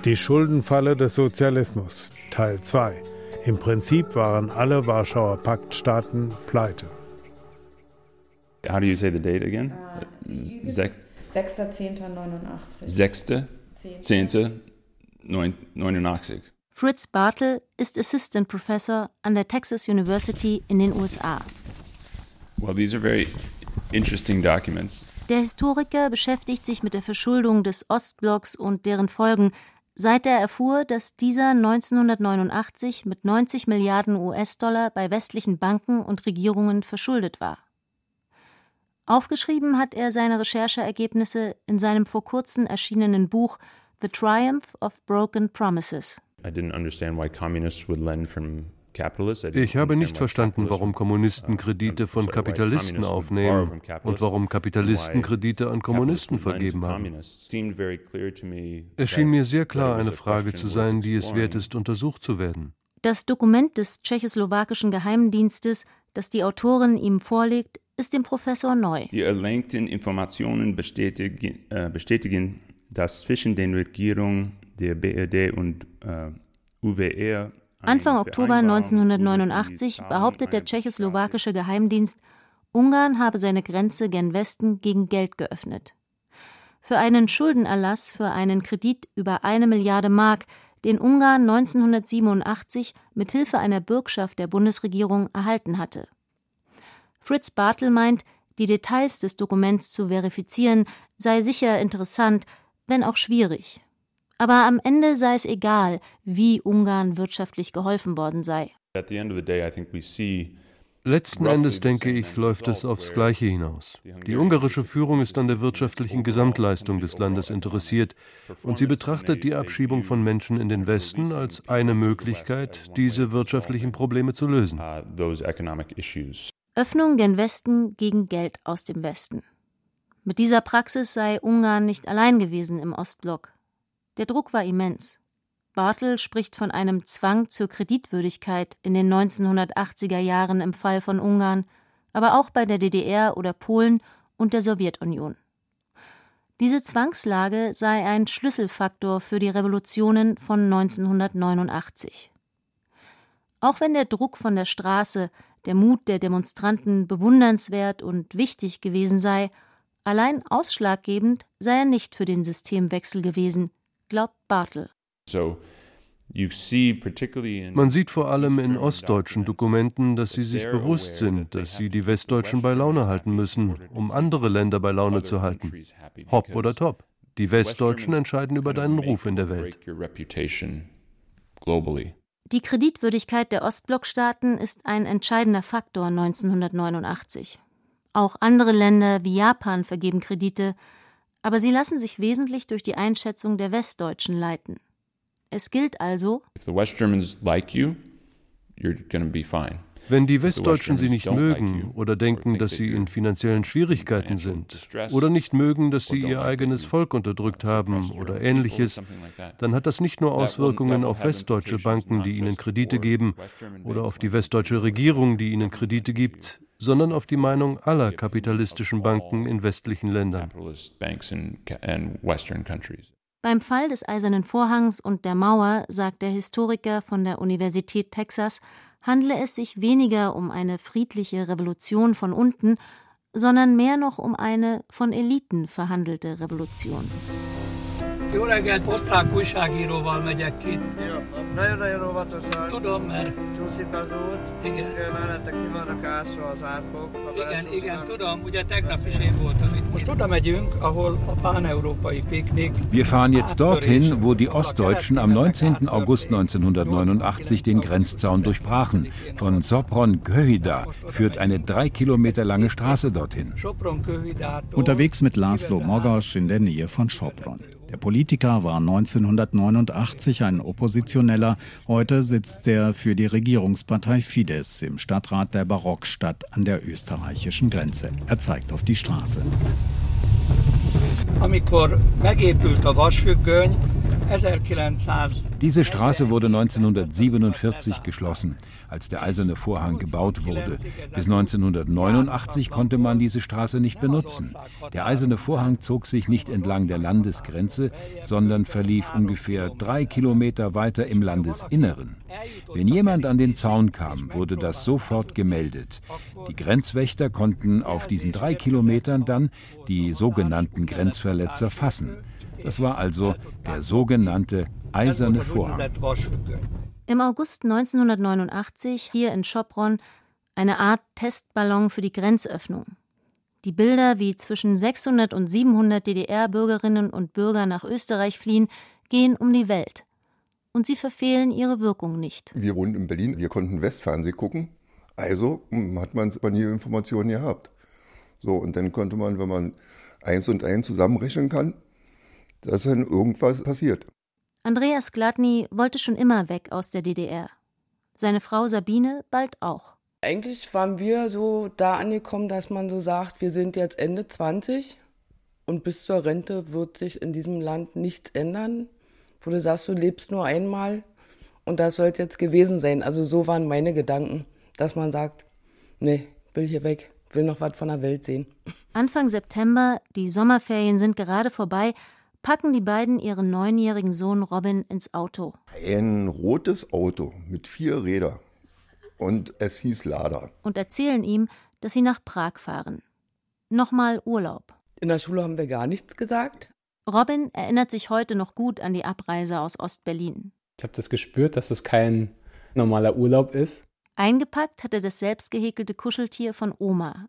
Die Schuldenfalle des Sozialismus Teil 2. Im Prinzip waren alle Warschauer Paktstaaten pleite. How do you say the date again? Uh, 6.10.89. 6.10.89. Fritz Bartel ist Assistant Professor an der Texas University in den USA. Well, these are very interesting documents. Der Historiker beschäftigt sich mit der Verschuldung des Ostblocks und deren Folgen seit er erfuhr, dass dieser 1989 mit 90 Milliarden US-Dollar bei westlichen Banken und Regierungen verschuldet war. Aufgeschrieben hat er seine Rechercheergebnisse in seinem vor kurzem erschienenen Buch The Triumph of Broken Promises. I didn't understand why communists would lend from ich habe nicht verstanden, warum Kommunisten Kredite von Kapitalisten aufnehmen und warum Kapitalisten Kredite an Kommunisten vergeben haben. Es schien mir sehr klar, eine Frage zu sein, die es wert ist, untersucht zu werden. Das Dokument des tschechoslowakischen Geheimdienstes, das die Autorin ihm vorlegt, ist dem Professor neu. Die erlangten Informationen bestätigen, äh, bestätigen dass zwischen den Regierungen der BRD und äh, UWR Anfang Oktober 1989 behauptet der tschechoslowakische Geheimdienst, Ungarn habe seine Grenze gen Westen gegen Geld geöffnet. Für einen Schuldenerlass für einen Kredit über eine Milliarde Mark, den Ungarn 1987 mit Hilfe einer Bürgschaft der Bundesregierung erhalten hatte. Fritz Bartel meint, die Details des Dokuments zu verifizieren sei sicher interessant, wenn auch schwierig. Aber am Ende sei es egal, wie Ungarn wirtschaftlich geholfen worden sei. Letzten Endes, denke ich, läuft es aufs Gleiche hinaus. Die ungarische Führung ist an der wirtschaftlichen Gesamtleistung des Landes interessiert und sie betrachtet die Abschiebung von Menschen in den Westen als eine Möglichkeit, diese wirtschaftlichen Probleme zu lösen. Öffnung gen Westen gegen Geld aus dem Westen. Mit dieser Praxis sei Ungarn nicht allein gewesen im Ostblock. Der Druck war immens. Bartel spricht von einem Zwang zur Kreditwürdigkeit in den 1980er Jahren im Fall von Ungarn, aber auch bei der DDR oder Polen und der Sowjetunion. Diese Zwangslage sei ein Schlüsselfaktor für die Revolutionen von 1989. Auch wenn der Druck von der Straße, der Mut der Demonstranten bewundernswert und wichtig gewesen sei, allein ausschlaggebend sei er nicht für den Systemwechsel gewesen, glaubt Bartel. Man sieht vor allem in ostdeutschen Dokumenten, dass sie sich bewusst sind, dass sie die Westdeutschen bei Laune halten müssen, um andere Länder bei Laune zu halten. Hopp oder top. Die Westdeutschen entscheiden über deinen Ruf in der Welt. Die Kreditwürdigkeit der Ostblockstaaten ist ein entscheidender Faktor 1989. Auch andere Länder wie Japan vergeben Kredite, aber sie lassen sich wesentlich durch die Einschätzung der Westdeutschen leiten. Es gilt also, wenn die Westdeutschen sie nicht mögen oder denken, dass sie in finanziellen Schwierigkeiten sind oder nicht mögen, dass sie ihr eigenes Volk unterdrückt haben oder ähnliches, dann hat das nicht nur Auswirkungen auf westdeutsche Banken, die ihnen Kredite geben, oder auf die westdeutsche Regierung, die ihnen Kredite gibt, sondern auf die Meinung aller kapitalistischen Banken in westlichen Ländern. Beim Fall des Eisernen Vorhangs und der Mauer sagt der Historiker von der Universität Texas, handle es sich weniger um eine friedliche Revolution von unten, sondern mehr noch um eine von Eliten verhandelte Revolution. Jó reggelt, osztrák újságíróval megyek ki. Jó, nagyon-nagyon óvatosan. Tudom, mert... Csúszik az út. Igen. Mellette ki vannak ásva az árkok. Igen, igen, tudom, ugye tegnap is én voltam itt. Most oda megyünk, ahol a pán-európai Picknick... Wir fahren jetzt dorthin, wo die Ostdeutschen am 19. August 1989 den Grenzzaun durchbrachen. Von Sopron-Köhida führt eine drei Kilometer lange Straße dorthin. Unterwegs mit Laszlo Mogosch in der Nähe von Sopron. Der Politiker war 1989 ein Oppositioneller. Heute sitzt er für die Regierungspartei Fidesz im Stadtrat der Barockstadt an der österreichischen Grenze. Er zeigt auf die Straße. Amikor megépült a vasfüggöny, diese Straße wurde 1947 geschlossen, als der eiserne Vorhang gebaut wurde. Bis 1989 konnte man diese Straße nicht benutzen. Der eiserne Vorhang zog sich nicht entlang der Landesgrenze, sondern verlief ungefähr drei Kilometer weiter im Landesinneren. Wenn jemand an den Zaun kam, wurde das sofort gemeldet. Die Grenzwächter konnten auf diesen drei Kilometern dann die sogenannten Grenzverletzer fassen. Das war also der sogenannte Eiserne Vorhang. Im August 1989 hier in Schopron eine Art Testballon für die Grenzöffnung. Die Bilder, wie zwischen 600 und 700 DDR-Bürgerinnen und Bürger nach Österreich fliehen, gehen um die Welt. Und sie verfehlen ihre Wirkung nicht. Wir wohnen in Berlin, wir konnten Westfernsehen gucken. Also hm, hat man nie Informationen gehabt. So, und dann konnte man, wenn man eins und eins zusammenrechnen kann, dass dann irgendwas passiert. Andreas Gladny wollte schon immer weg aus der DDR. Seine Frau Sabine bald auch. Eigentlich waren wir so da angekommen, dass man so sagt, wir sind jetzt Ende 20 und bis zur Rente wird sich in diesem Land nichts ändern. Wo du sagst, du lebst nur einmal und das soll jetzt gewesen sein. Also so waren meine Gedanken, dass man sagt, nee, will hier weg, will noch was von der Welt sehen. Anfang September, die Sommerferien sind gerade vorbei, packen die beiden ihren neunjährigen Sohn Robin ins Auto. Ein rotes Auto mit vier Rädern. Und es hieß Lada. Und erzählen ihm, dass sie nach Prag fahren. Nochmal Urlaub. In der Schule haben wir gar nichts gesagt. Robin erinnert sich heute noch gut an die Abreise aus Ostberlin. Ich habe das gespürt, dass es kein normaler Urlaub ist. Eingepackt hat er das selbstgehäkelte Kuscheltier von Oma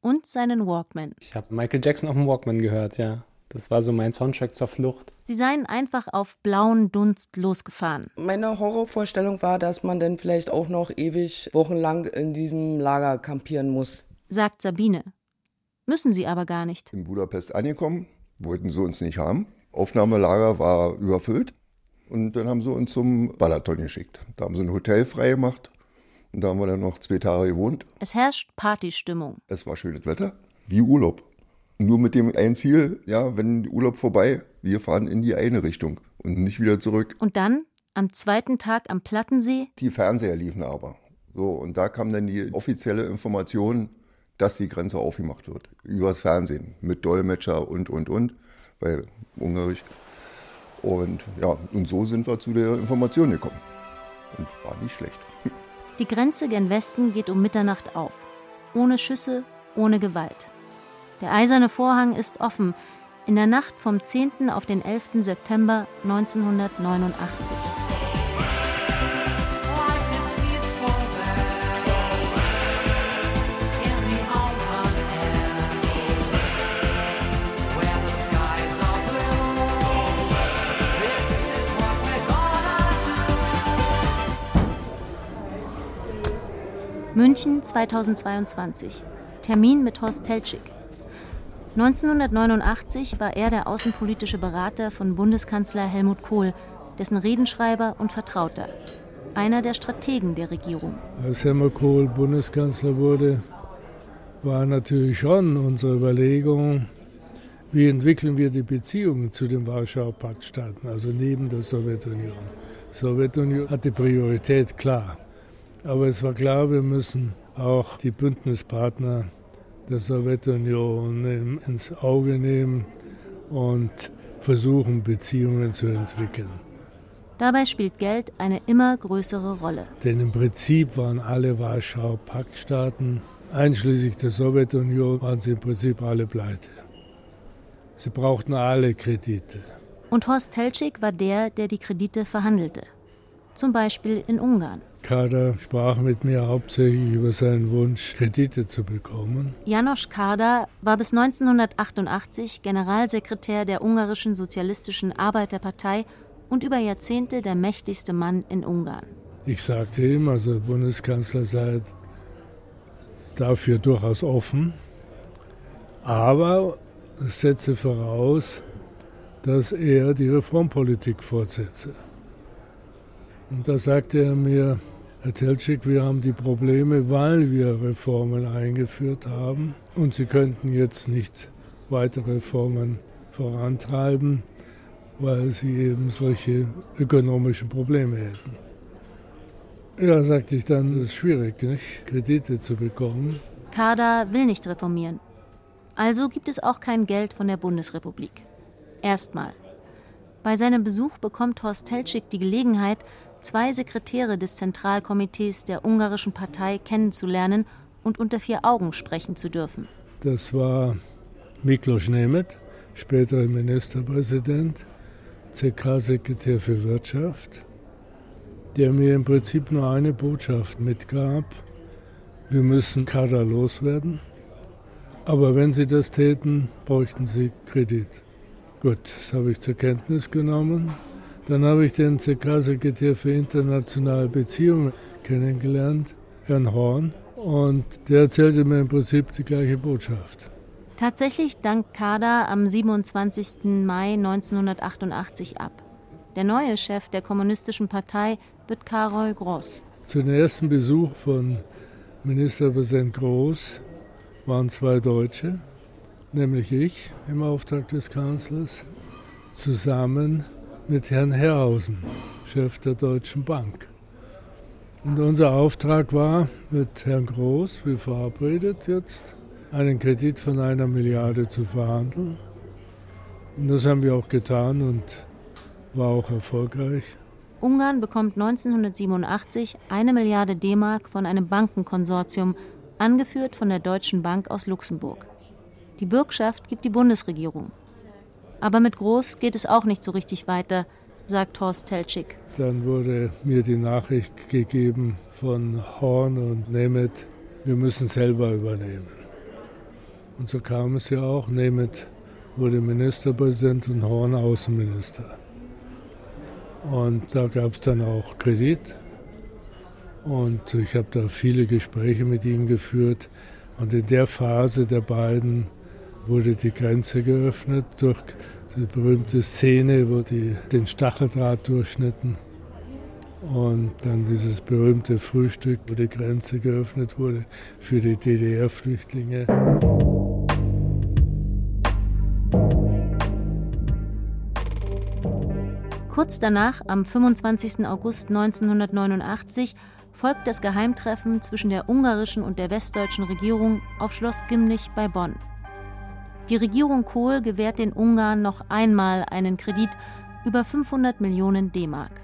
und seinen Walkman. Ich habe Michael Jackson auf dem Walkman gehört, ja Das war so mein Soundtrack zur Flucht. Sie seien einfach auf blauen Dunst losgefahren. Meine Horrorvorstellung war, dass man dann vielleicht auch noch ewig wochenlang in diesem Lager kampieren muss. Sagt Sabine. Müssen sie aber gar nicht. In Budapest angekommen, wollten sie uns nicht haben. Aufnahmelager war überfüllt. Und dann haben sie uns zum Balaton geschickt. Da haben sie ein Hotel freigemacht. Und da haben wir dann noch zwei Tage gewohnt. Es herrscht Partystimmung. Es war schönes Wetter, wie Urlaub. Nur mit dem ein Ziel, ja, wenn Urlaub vorbei, wir fahren in die eine Richtung und nicht wieder zurück. Und dann, am zweiten Tag am Plattensee? Die Fernseher liefen aber. So, und da kam dann die offizielle Information, dass die Grenze aufgemacht wird. Übers Fernsehen. Mit Dolmetscher und, und, und. Weil Ungarisch. Und ja, und so sind wir zu der Information gekommen. Und war nicht schlecht. Die Grenze gen Westen geht um Mitternacht auf. Ohne Schüsse, ohne Gewalt. Der eiserne Vorhang ist offen. In der Nacht vom 10. auf den 11. September 1989. München 2022. Termin mit Horst Teltschik. 1989 war er der außenpolitische Berater von Bundeskanzler Helmut Kohl, dessen Redenschreiber und Vertrauter. Einer der Strategen der Regierung. Als Helmut Kohl Bundeskanzler wurde, war natürlich schon unsere Überlegung, wie entwickeln wir die Beziehungen zu den Warschauer Paktstaaten, also neben der Sowjetunion. Die Sowjetunion hatte Priorität, klar. Aber es war klar, wir müssen auch die Bündnispartner der Sowjetunion ins Auge nehmen und versuchen, Beziehungen zu entwickeln. Dabei spielt Geld eine immer größere Rolle. Denn im Prinzip waren alle Warschauer Paktstaaten, einschließlich der Sowjetunion, waren sie im Prinzip alle pleite. Sie brauchten alle Kredite. Und Horst Teltschik war der, der die Kredite verhandelte. Zum Beispiel in Ungarn. Kader sprach mit mir hauptsächlich über seinen Wunsch, Kredite zu bekommen. Janosch Kader war bis 1988 Generalsekretär der ungarischen Sozialistischen Arbeiterpartei und über Jahrzehnte der mächtigste Mann in Ungarn. Ich sagte ihm, also der Bundeskanzler sei dafür durchaus offen, aber es setze voraus, dass er die Reformpolitik fortsetze. Und da sagte er mir, Herr Teltschik, wir haben die Probleme, weil wir Reformen eingeführt haben und Sie könnten jetzt nicht weitere Reformen vorantreiben, weil Sie eben solche ökonomischen Probleme hätten. Ja, sagte ich dann, es ist schwierig, nicht? Kredite zu bekommen. Kader will nicht reformieren. Also gibt es auch kein Geld von der Bundesrepublik. Erstmal. Bei seinem Besuch bekommt Horst Teltschik die Gelegenheit, zwei Sekretäre des Zentralkomitees der ungarischen Partei kennenzulernen und unter vier Augen sprechen zu dürfen. Das war Miklos Nemeth, späterer Ministerpräsident, CK-Sekretär für Wirtschaft, der mir im Prinzip nur eine Botschaft mitgab. Wir müssen Kader loswerden, aber wenn Sie das täten, bräuchten Sie Kredit. Gut, das habe ich zur Kenntnis genommen. Dann habe ich den CK-Sekretär für internationale Beziehungen kennengelernt, Herrn Horn, und der erzählte mir im Prinzip die gleiche Botschaft. Tatsächlich dankt Kader am 27. Mai 1988 ab. Der neue Chef der Kommunistischen Partei wird Karol Gross. Zu dem ersten Besuch von Ministerpräsident Groß waren zwei Deutsche, nämlich ich im Auftrag des Kanzlers, zusammen mit Herrn Herrhausen, Chef der Deutschen Bank. Und unser Auftrag war mit Herrn Groß, wie verabredet jetzt, einen Kredit von einer Milliarde zu verhandeln. Und das haben wir auch getan und war auch erfolgreich. Ungarn bekommt 1987 eine Milliarde D-Mark von einem Bankenkonsortium, angeführt von der Deutschen Bank aus Luxemburg. Die Bürgschaft gibt die Bundesregierung. Aber mit Groß geht es auch nicht so richtig weiter, sagt Horst Teltschik. Dann wurde mir die Nachricht gegeben von Horn und Nemeth, wir müssen selber übernehmen. Und so kam es ja auch. Nemeth wurde Ministerpräsident und Horn Außenminister. Und da gab es dann auch Kredit. Und ich habe da viele Gespräche mit ihm geführt. Und in der Phase der beiden wurde die Grenze geöffnet durch die berühmte Szene, wo die den Stacheldraht durchschnitten. Und dann dieses berühmte Frühstück, wo die Grenze geöffnet wurde für die DDR-Flüchtlinge. Kurz danach, am 25. August 1989, folgt das Geheimtreffen zwischen der ungarischen und der westdeutschen Regierung auf Schloss Gimlich bei Bonn. Die Regierung Kohl gewährt den Ungarn noch einmal einen Kredit über 500 Millionen D-Mark.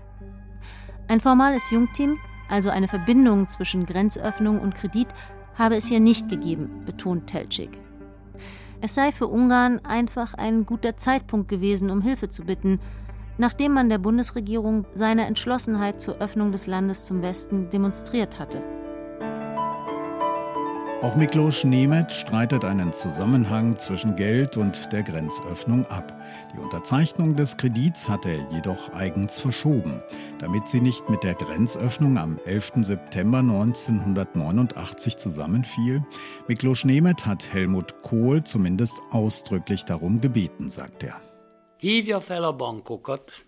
Ein formales Jungteam, also eine Verbindung zwischen Grenzöffnung und Kredit, habe es hier nicht gegeben, betont Teltschik. Es sei für Ungarn einfach ein guter Zeitpunkt gewesen, um Hilfe zu bitten, nachdem man der Bundesregierung seine Entschlossenheit zur Öffnung des Landes zum Westen demonstriert hatte. Auch Miklos Nemeth streitet einen Zusammenhang zwischen Geld und der Grenzöffnung ab. Die Unterzeichnung des Kredits hat er jedoch eigens verschoben, damit sie nicht mit der Grenzöffnung am 11. September 1989 zusammenfiel. Miklos Nemeth hat Helmut Kohl zumindest ausdrücklich darum gebeten, sagt er. Hívja fel a bankokat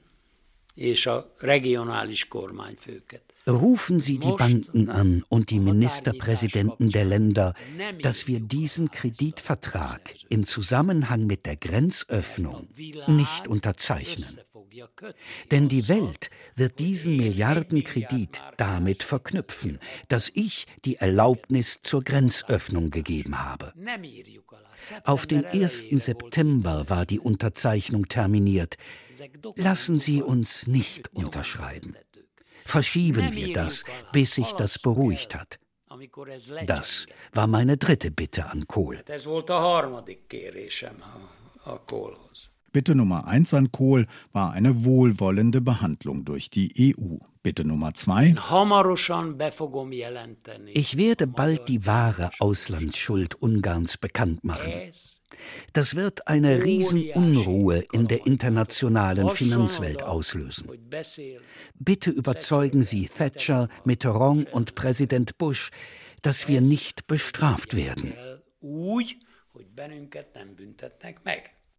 és a regionális kormányfőket. Rufen Sie die Banken an und die Ministerpräsidenten der Länder, dass wir diesen Kreditvertrag im Zusammenhang mit der Grenzöffnung nicht unterzeichnen. Denn die Welt wird diesen Milliardenkredit damit verknüpfen, dass ich die Erlaubnis zur Grenzöffnung gegeben habe. Auf den 1. September war die Unterzeichnung terminiert. Lassen Sie uns nicht unterschreiben. Verschieben wir das, bis sich das beruhigt hat. Das war meine dritte Bitte an Kohl. Bitte Nummer eins an Kohl war eine wohlwollende Behandlung durch die EU. Bitte Nummer zwei. Ich werde bald die wahre Auslandsschuld Ungarns bekannt machen. Das wird eine Riesenunruhe in der internationalen Finanzwelt auslösen. Bitte überzeugen Sie Thatcher, Mitterrand und Präsident Bush, dass wir nicht bestraft werden.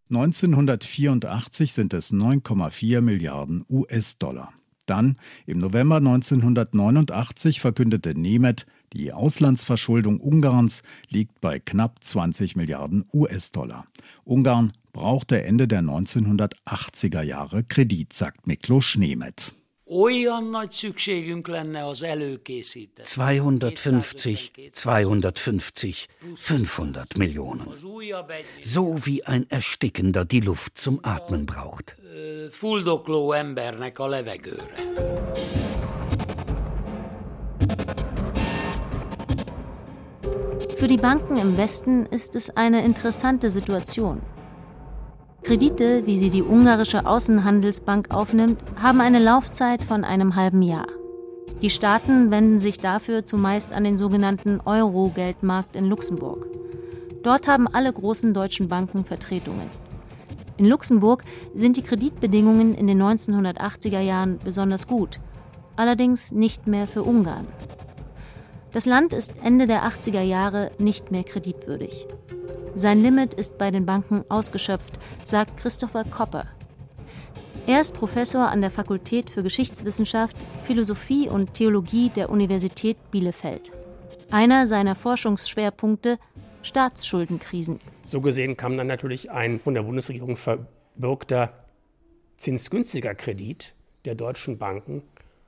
1984 sind es 9,4 Milliarden US-Dollar. Dann, im November 1989, verkündete Nemeth, die Auslandsverschuldung Ungarns liegt bei knapp 20 Milliarden US-Dollar. Ungarn brauchte Ende der 1980er Jahre Kredit, sagt Miklos Nemeth. 250, 250, 500 Millionen. So wie ein Erstickender die Luft zum Atmen braucht. Fuldokló embernek a levegőre. Für die Banken im Westen ist es eine interessante Situation. Kredite, wie sie die ungarische Außenhandelsbank aufnimmt, haben eine Laufzeit von einem halben Jahr. Die Staaten wenden sich dafür zumeist an den sogenannten Euro-Geldmarkt in Luxemburg. Dort haben alle großen deutschen Banken Vertretungen. In Luxemburg sind die Kreditbedingungen in den 1980er Jahren besonders gut, allerdings nicht mehr für Ungarn. Das Land ist Ende der 80er Jahre nicht mehr kreditwürdig. Sein Limit ist bei den Banken ausgeschöpft, sagt Christopher Kopper. Er ist Professor an der Fakultät für Geschichtswissenschaft, Philosophie und Theologie der Universität Bielefeld. Einer seiner Forschungsschwerpunkte Staatsschuldenkrisen. So gesehen kam dann natürlich ein von der Bundesregierung verbürgter zinsgünstiger Kredit der deutschen Banken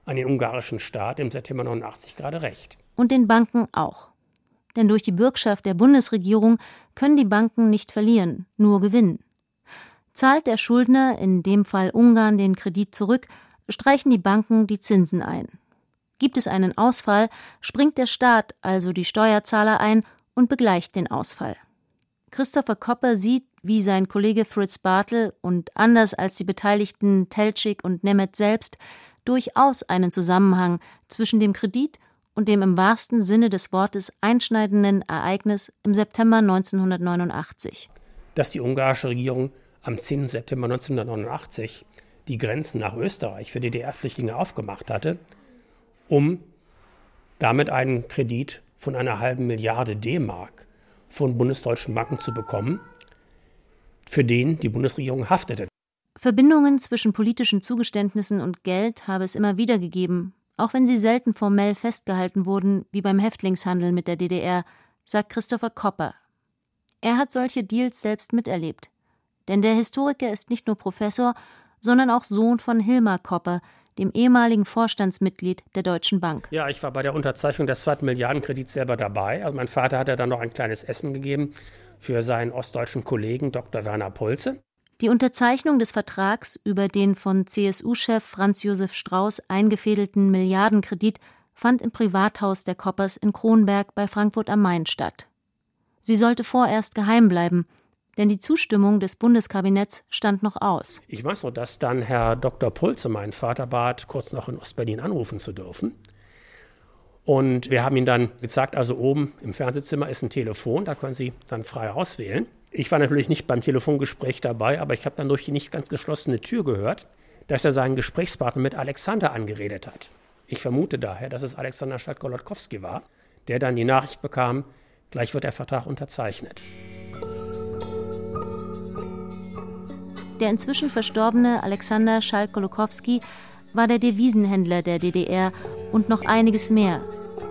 an den ungarischen Staat im September 89 gerade recht. Und den Banken auch. Denn durch die Bürgschaft der Bundesregierung können die Banken nicht verlieren, nur gewinnen. Zahlt der Schuldner, in dem Fall Ungarn, den Kredit zurück, streichen die Banken die Zinsen ein. Gibt es einen Ausfall, springt der Staat, also die Steuerzahler, ein und begleicht den Ausfall. Christopher Kopper sieht, wie sein Kollege Fritz Bartel und anders als die Beteiligten Teltschik und Nemeth selbst durchaus einen Zusammenhang zwischen dem Kredit und dem im wahrsten Sinne des Wortes einschneidenden Ereignis im September 1989. dass die ungarische Regierung am 10. September 1989 die Grenzen nach Österreich für DDR-Flüchtlinge aufgemacht hatte, um damit einen Kredit von einer halben Milliarde D-Mark von bundesdeutschen Banken zu bekommen, für den die Bundesregierung haftete. Verbindungen zwischen politischen Zugeständnissen und Geld habe es immer wieder gegeben, auch wenn sie selten formell festgehalten wurden, wie beim Häftlingshandel mit der DDR, sagt Christopher Kopper. Er hat solche Deals selbst miterlebt. Denn der Historiker ist nicht nur Professor, sondern auch Sohn von Hilmar Kopper, dem ehemaligen Vorstandsmitglied der Deutschen Bank. Ja, ich war bei der Unterzeichnung des zweiten Milliardenkredits selber dabei. Also mein Vater hatte dann noch ein kleines Essen gegeben für seinen ostdeutschen Kollegen Dr. Werner Pulze. Die Unterzeichnung des Vertrags über den von CSU-Chef Franz Josef Strauß eingefädelten Milliardenkredit fand im Privathaus der Koppers in Kronberg bei Frankfurt am Main statt. Sie sollte vorerst geheim bleiben, denn die Zustimmung des Bundeskabinetts stand noch aus. Ich weiß noch, dass dann Herr Dr. Pulze meinen Vater bat, kurz noch in Ostberlin anrufen zu dürfen. Und wir haben ihm dann gesagt, also oben im Fernsehzimmer ist ein Telefon, da können Sie dann frei auswählen. Ich war natürlich nicht beim Telefongespräch dabei, aber ich habe dann durch die nicht ganz geschlossene Tür gehört, dass er seinen Gesprächspartner mit Alexander angeredet hat. Ich vermute daher, dass es Alexander Schalk-Golodkowski war, der dann die Nachricht bekam, gleich wird der Vertrag unterzeichnet. Der inzwischen verstorbene Alexander Schalk-Golokowski war der Devisenhändler der DDR und noch einiges mehr.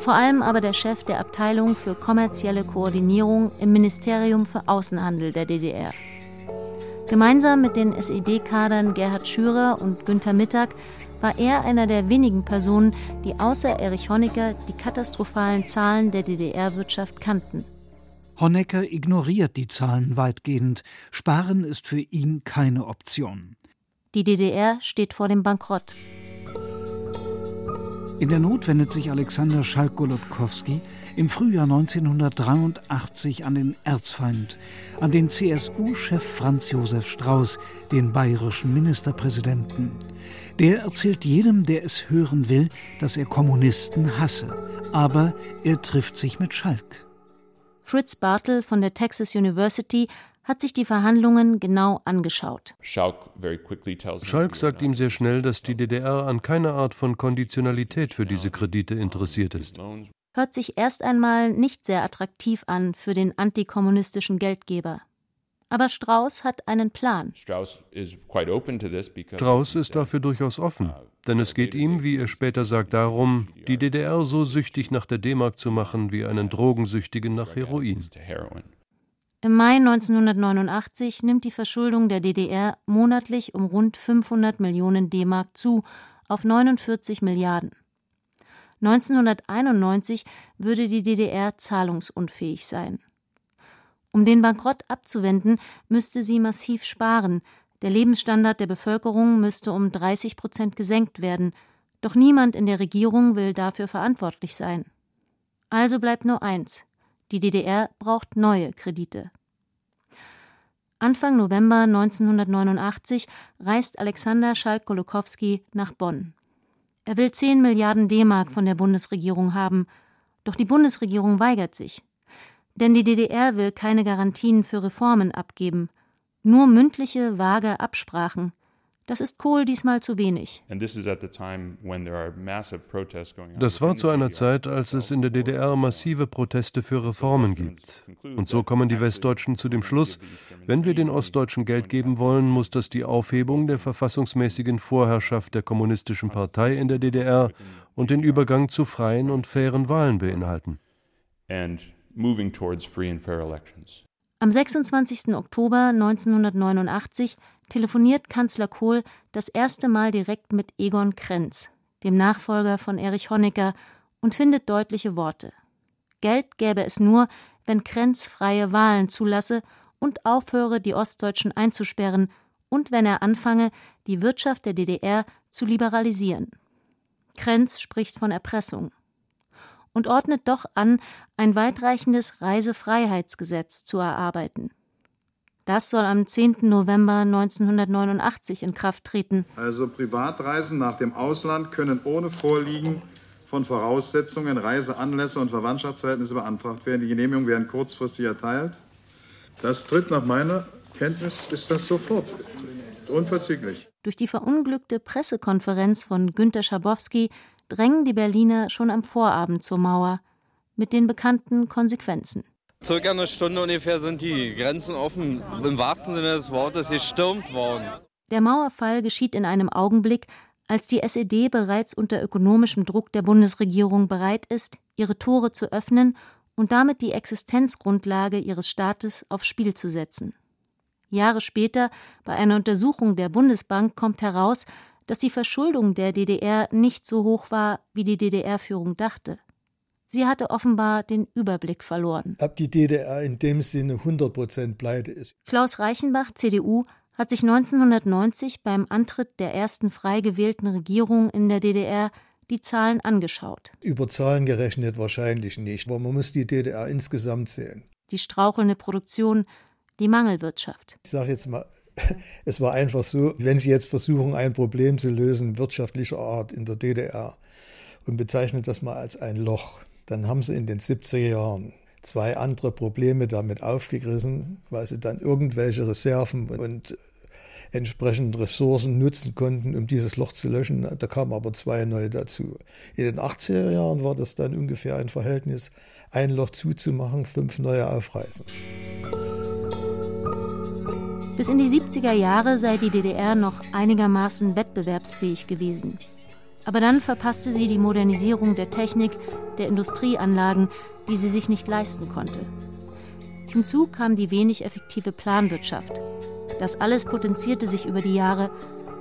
Vor allem aber der Chef der Abteilung für kommerzielle Koordinierung im Ministerium für Außenhandel der DDR. Gemeinsam mit den SED-Kadern Gerhard Schürer und Günther Mittag war er einer der wenigen Personen, die außer Erich Honecker die katastrophalen Zahlen der DDR-Wirtschaft kannten. Honecker ignoriert die Zahlen weitgehend. Sparen ist für ihn keine Option. Die DDR steht vor dem Bankrott. In der Not wendet sich Alexander Schalk-Golodkowski im Frühjahr 1983 an den Erzfeind, an den CSU-Chef Franz Josef Strauß, den bayerischen Ministerpräsidenten. Der erzählt jedem, der es hören will, dass er Kommunisten hasse. Aber er trifft sich mit Schalk. Fritz Bartel von der Texas University hat sich die Verhandlungen genau angeschaut. Schalk sagt ihm sehr schnell, dass die DDR an keiner Art von Konditionalität für diese Kredite interessiert ist. Hört sich erst einmal nicht sehr attraktiv an für den antikommunistischen Geldgeber. Aber Strauß hat einen Plan. Strauß ist dafür durchaus offen, uh, denn es geht ihm, wie er später sagt, darum, die DDR so süchtig nach der D-Mark zu machen wie einen Drogensüchtigen nach Heroin. Im Mai 1989 nimmt die Verschuldung der DDR monatlich um rund 500 Millionen D-Mark zu, auf 49 Milliarden. 1991 würde die DDR zahlungsunfähig sein. Um den Bankrott abzuwenden, müsste sie massiv sparen. Der Lebensstandard der Bevölkerung müsste um 30 Prozent gesenkt werden. Doch niemand in der Regierung will dafür verantwortlich sein. Also bleibt nur eins. Die DDR braucht neue Kredite. Anfang November 1989 reist Alexander Schalk-Golokowski nach Bonn. Er will 10 Milliarden D-Mark von der Bundesregierung haben, doch die Bundesregierung weigert sich. Denn die DDR will keine Garantien für Reformen abgeben, nur mündliche, vage Absprachen. Das ist Kohl diesmal zu wenig. Das war zu einer Zeit, als es in der DDR massive Proteste für Reformen gibt. Und so kommen die Westdeutschen zu dem Schluss, wenn wir den Ostdeutschen Geld geben wollen, muss das die Aufhebung der verfassungsmäßigen Vorherrschaft der Kommunistischen Partei in der DDR und den Übergang zu freien und fairen Wahlen beinhalten. And moving towards free and fair elections. Am 26. Oktober 1989 telefoniert Kanzler Kohl das erste Mal direkt mit Egon Krenz, dem Nachfolger von Erich Honecker, und findet deutliche Worte. Geld gäbe es nur, wenn Krenz freie Wahlen zulasse und aufhöre, die Ostdeutschen einzusperren und wenn er anfange, die Wirtschaft der DDR zu liberalisieren. Krenz spricht von Erpressung und ordnet doch an, ein weitreichendes Reisefreiheitsgesetz zu erarbeiten. Das soll am 10. November 1989 in Kraft treten. Also Privatreisen nach dem Ausland können ohne Vorliegen von Voraussetzungen, Reiseanlässe und Verwandtschaftsverhältnisse beantragt werden. Die Genehmigungen werden kurzfristig erteilt. Das tritt nach meiner Kenntnis ist das sofort unverzüglich. Durch die verunglückte Pressekonferenz von Günter Schabowski drängen die Berliner schon am Vorabend zur Mauer mit den bekannten Konsequenzen. Circa eine Stunde ungefähr sind die Grenzen offen, im wahrsten Sinne des Wortes gestürmt worden. Der Mauerfall geschieht in einem Augenblick, als die SED bereits unter ökonomischem Druck der Bundesregierung bereit ist, ihre Tore zu öffnen und damit die Existenzgrundlage ihres Staates aufs Spiel zu setzen. Jahre später, bei einer Untersuchung der Bundesbank, kommt heraus, dass die Verschuldung der DDR nicht so hoch war, wie die DDR-Führung dachte. Sie hatte offenbar den Überblick verloren. Ob die DDR in dem Sinne 100 Prozent pleite ist. Klaus Reichenbach, CDU, hat sich 1990 beim Antritt der ersten frei gewählten Regierung in der DDR die Zahlen angeschaut. Über Zahlen gerechnet wahrscheinlich nicht, aber man muss die DDR insgesamt sehen. Die strauchelnde Produktion, die Mangelwirtschaft. Ich sage jetzt mal, es war einfach so, wenn Sie jetzt versuchen, ein Problem zu lösen wirtschaftlicher Art in der DDR und bezeichnen das mal als ein Loch, dann haben Sie in den 70er Jahren zwei andere Probleme damit aufgegriffen, weil sie dann irgendwelche Reserven und entsprechend Ressourcen nutzen konnten, um dieses Loch zu löschen. Da kamen aber zwei neue dazu. In den 80er Jahren war das dann ungefähr ein Verhältnis, ein Loch zuzumachen, fünf neue aufreißen. Bis in die 70er Jahre sei die DDR noch einigermaßen wettbewerbsfähig gewesen. Aber dann verpasste sie die Modernisierung der Technik, der Industrieanlagen, die sie sich nicht leisten konnte. Hinzu kam die wenig effektive Planwirtschaft. Das alles potenzierte sich über die Jahre.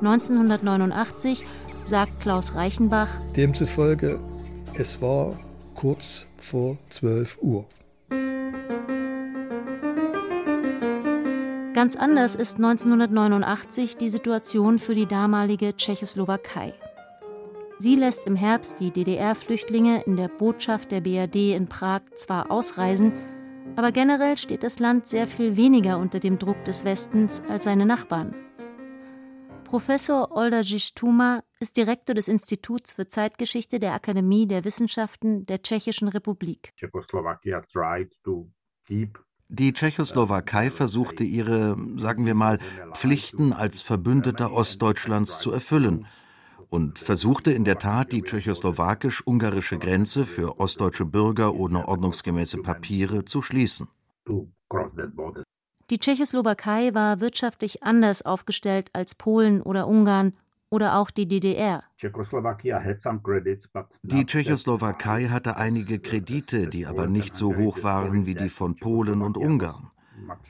1989 sagt Klaus Reichenbach. Demzufolge, es war kurz vor 12 Uhr. Ganz anders ist 1989 die Situation für die damalige Tschechoslowakei. Sie lässt im Herbst die DDR-Flüchtlinge in der Botschaft der BRD in Prag zwar ausreisen, aber generell steht das Land sehr viel weniger unter dem Druck des Westens als seine Nachbarn. Professor Oldajic Tuma ist Direktor des Instituts für Zeitgeschichte der Akademie der Wissenschaften der Tschechischen Republik. Die Tschechoslowakei versuchte ihre, sagen wir mal, Pflichten als Verbündeter Ostdeutschlands zu erfüllen und versuchte in der Tat, die tschechoslowakisch-ungarische Grenze für ostdeutsche Bürger ohne ordnungsgemäße Papiere zu schließen. Die Tschechoslowakei war wirtschaftlich anders aufgestellt als Polen oder Ungarn oder auch die DDR. Die Tschechoslowakei hatte einige Kredite, die aber nicht so hoch waren wie die von Polen und Ungarn.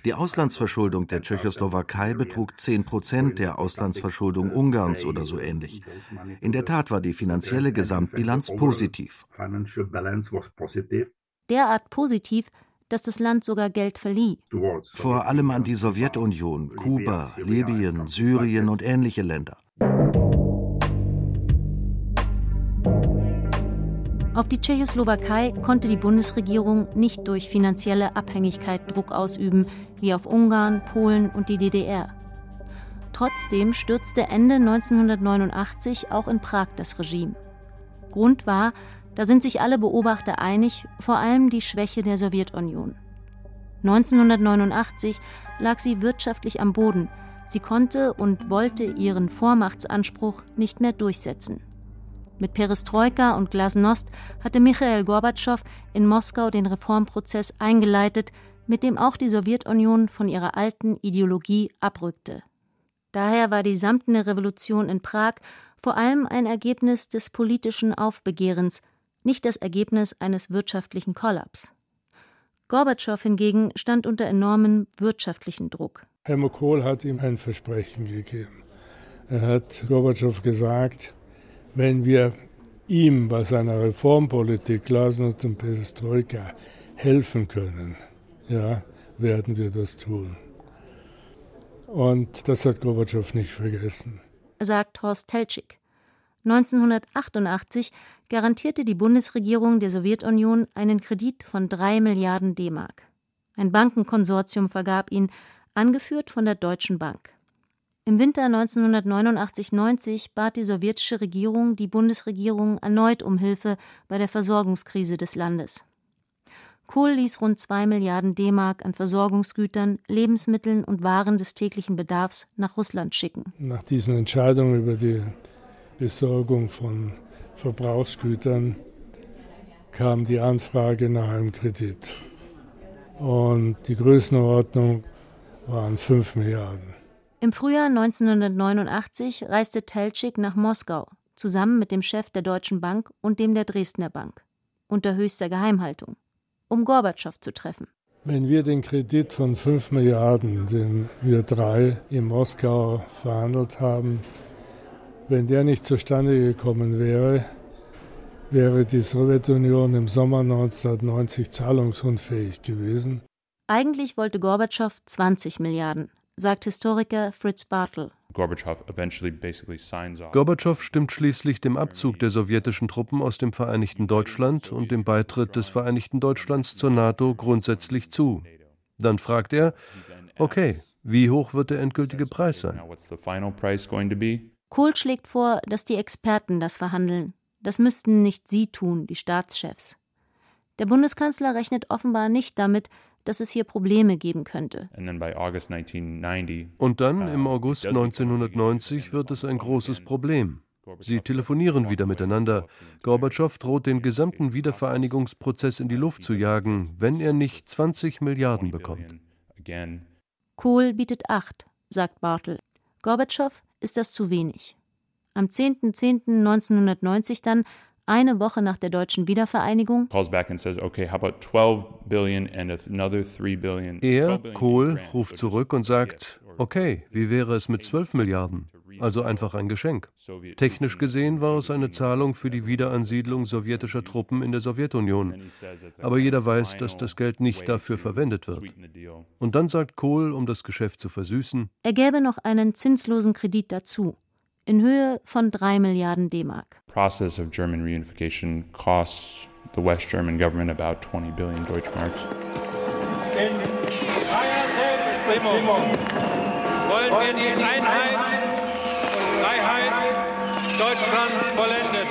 Die Auslandsverschuldung der Tschechoslowakei betrug 10 Prozent der Auslandsverschuldung Ungarns oder so ähnlich. In der Tat war die finanzielle Gesamtbilanz positiv. Derart positiv, dass das Land sogar Geld verlieh. Vor allem an die Sowjetunion, Kuba, Libyen, Syrien und ähnliche Länder. Auf die Tschechoslowakei konnte die Bundesregierung nicht durch finanzielle Abhängigkeit Druck ausüben, wie auf Ungarn, Polen und die DDR. Trotzdem stürzte Ende 1989 auch in Prag das Regime. Grund war, da sind sich alle Beobachter einig, vor allem die Schwäche der Sowjetunion. 1989 lag sie wirtschaftlich am Boden. Sie konnte und wollte ihren Vormachtsanspruch nicht mehr durchsetzen. Mit Perestroika und Glasnost hatte Michael Gorbatschow in Moskau den Reformprozess eingeleitet, mit dem auch die Sowjetunion von ihrer alten Ideologie abrückte. Daher war die samtene Revolution in Prag vor allem ein Ergebnis des politischen Aufbegehrens, nicht das Ergebnis eines wirtschaftlichen Kollaps. Gorbatschow hingegen stand unter enormem wirtschaftlichen Druck. Helmut Kohl hat ihm ein Versprechen gegeben. Er hat Gorbatschow gesagt, wenn wir ihm bei seiner Reformpolitik Glasnost und Perestroika helfen können, ja, werden wir das tun. Und das hat Gorbatschow nicht vergessen. Sagt Horst Teltschik. 1988 garantierte die Bundesregierung der Sowjetunion einen Kredit von 3 Milliarden D-Mark. Ein Bankenkonsortium vergab ihn, angeführt von der Deutschen Bank. Im Winter 1989-90 bat die sowjetische Regierung die Bundesregierung erneut um Hilfe bei der Versorgungskrise des Landes. Kohl ließ rund 2 Milliarden D-Mark an Versorgungsgütern, Lebensmitteln und Waren des täglichen Bedarfs nach Russland schicken. Nach diesen Entscheidungen über die Besorgung von Verbrauchsgütern kam die Anfrage nach einem Kredit. Und die Größenordnung waren 5 Milliarden. Im Frühjahr 1989 reiste Teltschik nach Moskau, zusammen mit dem Chef der Deutschen Bank und dem der Dresdner Bank, unter höchster Geheimhaltung, um Gorbatschow zu treffen. Wenn wir den Kredit von 5 Milliarden, den wir drei in Moskau verhandelt haben, wenn der nicht zustande gekommen wäre, wäre die Sowjetunion im Sommer 1990 zahlungsunfähig gewesen. Eigentlich wollte Gorbatschow 20 Milliarden, sagt Historiker Fritz Bartel. Gorbatschow stimmt schließlich dem Abzug der sowjetischen Truppen aus dem Vereinigten Deutschland und dem Beitritt des Vereinigten Deutschlands zur NATO grundsätzlich zu. Dann fragt er, okay, wie hoch wird der endgültige Preis sein? Kohl schlägt vor, dass die Experten das verhandeln. Das müssten nicht sie tun, die Staatschefs. Der Bundeskanzler rechnet offenbar nicht damit, dass es hier Probleme geben könnte. Und dann im August 1990 wird es ein großes Problem. Sie telefonieren wieder miteinander. Gorbatschow droht den gesamten Wiedervereinigungsprozess in die Luft zu jagen, wenn er nicht 20 Milliarden bekommt. Kohl bietet acht, sagt Bartel. Gorbatschow ist das zu wenig. Am 10.10.1990 dann, eine Woche nach der deutschen Wiedervereinigung, er, Kohl, ruft zurück und sagt, okay, wie wäre es mit 12 Milliarden? Also einfach ein Geschenk. Technisch gesehen war es eine Zahlung für die Wiederansiedlung sowjetischer Truppen in der Sowjetunion. Aber jeder weiß, dass das Geld nicht dafür verwendet wird. Und dann sagt Kohl, um das Geschäft zu versüßen, er gäbe noch einen zinslosen Kredit dazu in Höhe von 3 Milliarden D-Mark. Process of German reunification costs the West German government about 20 billion Deutschmarks. Wollen wir die Einheit und Freiheit Deutschlands vollenden.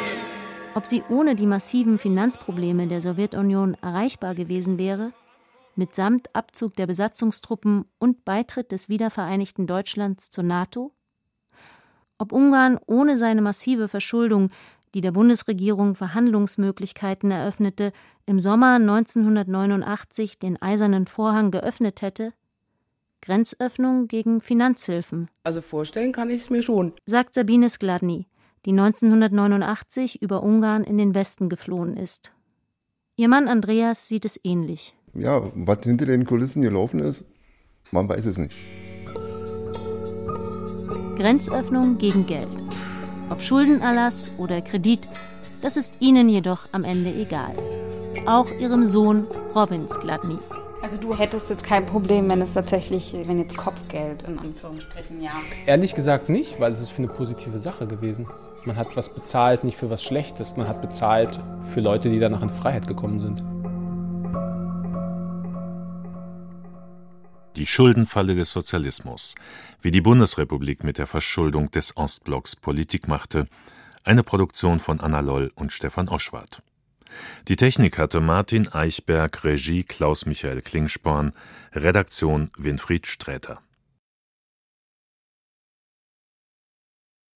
Ob sie ohne die massiven Finanzprobleme der Sowjetunion erreichbar gewesen wäre, mitsamt Abzug der Besatzungstruppen und Beitritt des wiedervereinigten Deutschlands zur NATO? Ob Ungarn ohne seine massive Verschuldung, die der Bundesregierung Verhandlungsmöglichkeiten eröffnete, im Sommer 1989 den eisernen Vorhang geöffnet hätte? Grenzöffnung gegen Finanzhilfen. Also vorstellen kann ich es mir schon, sagt Sabine Skladny, die 1989 über Ungarn in den Westen geflohen ist. Ihr Mann Andreas sieht es ähnlich. Ja, was hinter den Kulissen gelaufen ist, man weiß es nicht. Grenzöffnung gegen Geld. Ob Schuldenerlass oder Kredit, das ist ihnen jedoch am Ende egal. Auch ihrem Sohn Robin Skladny. Also du hättest jetzt kein Problem, wenn es tatsächlich, wenn jetzt Kopfgeld in Anführungsstrichen, ja. Ehrlich gesagt nicht, weil es ist für eine positive Sache gewesen. Man hat was bezahlt, nicht für was Schlechtes. Man hat bezahlt für Leute, die danach in Freiheit gekommen sind. Die Schuldenfalle des Sozialismus, wie die Bundesrepublik mit der Verschuldung des Ostblocks Politik machte, eine Produktion von Anna Loll und Stefan Oschwart. Die Technik hatte Martin Eichberg, Regie Klaus-Michael Klingsporn, Redaktion Winfried Sträter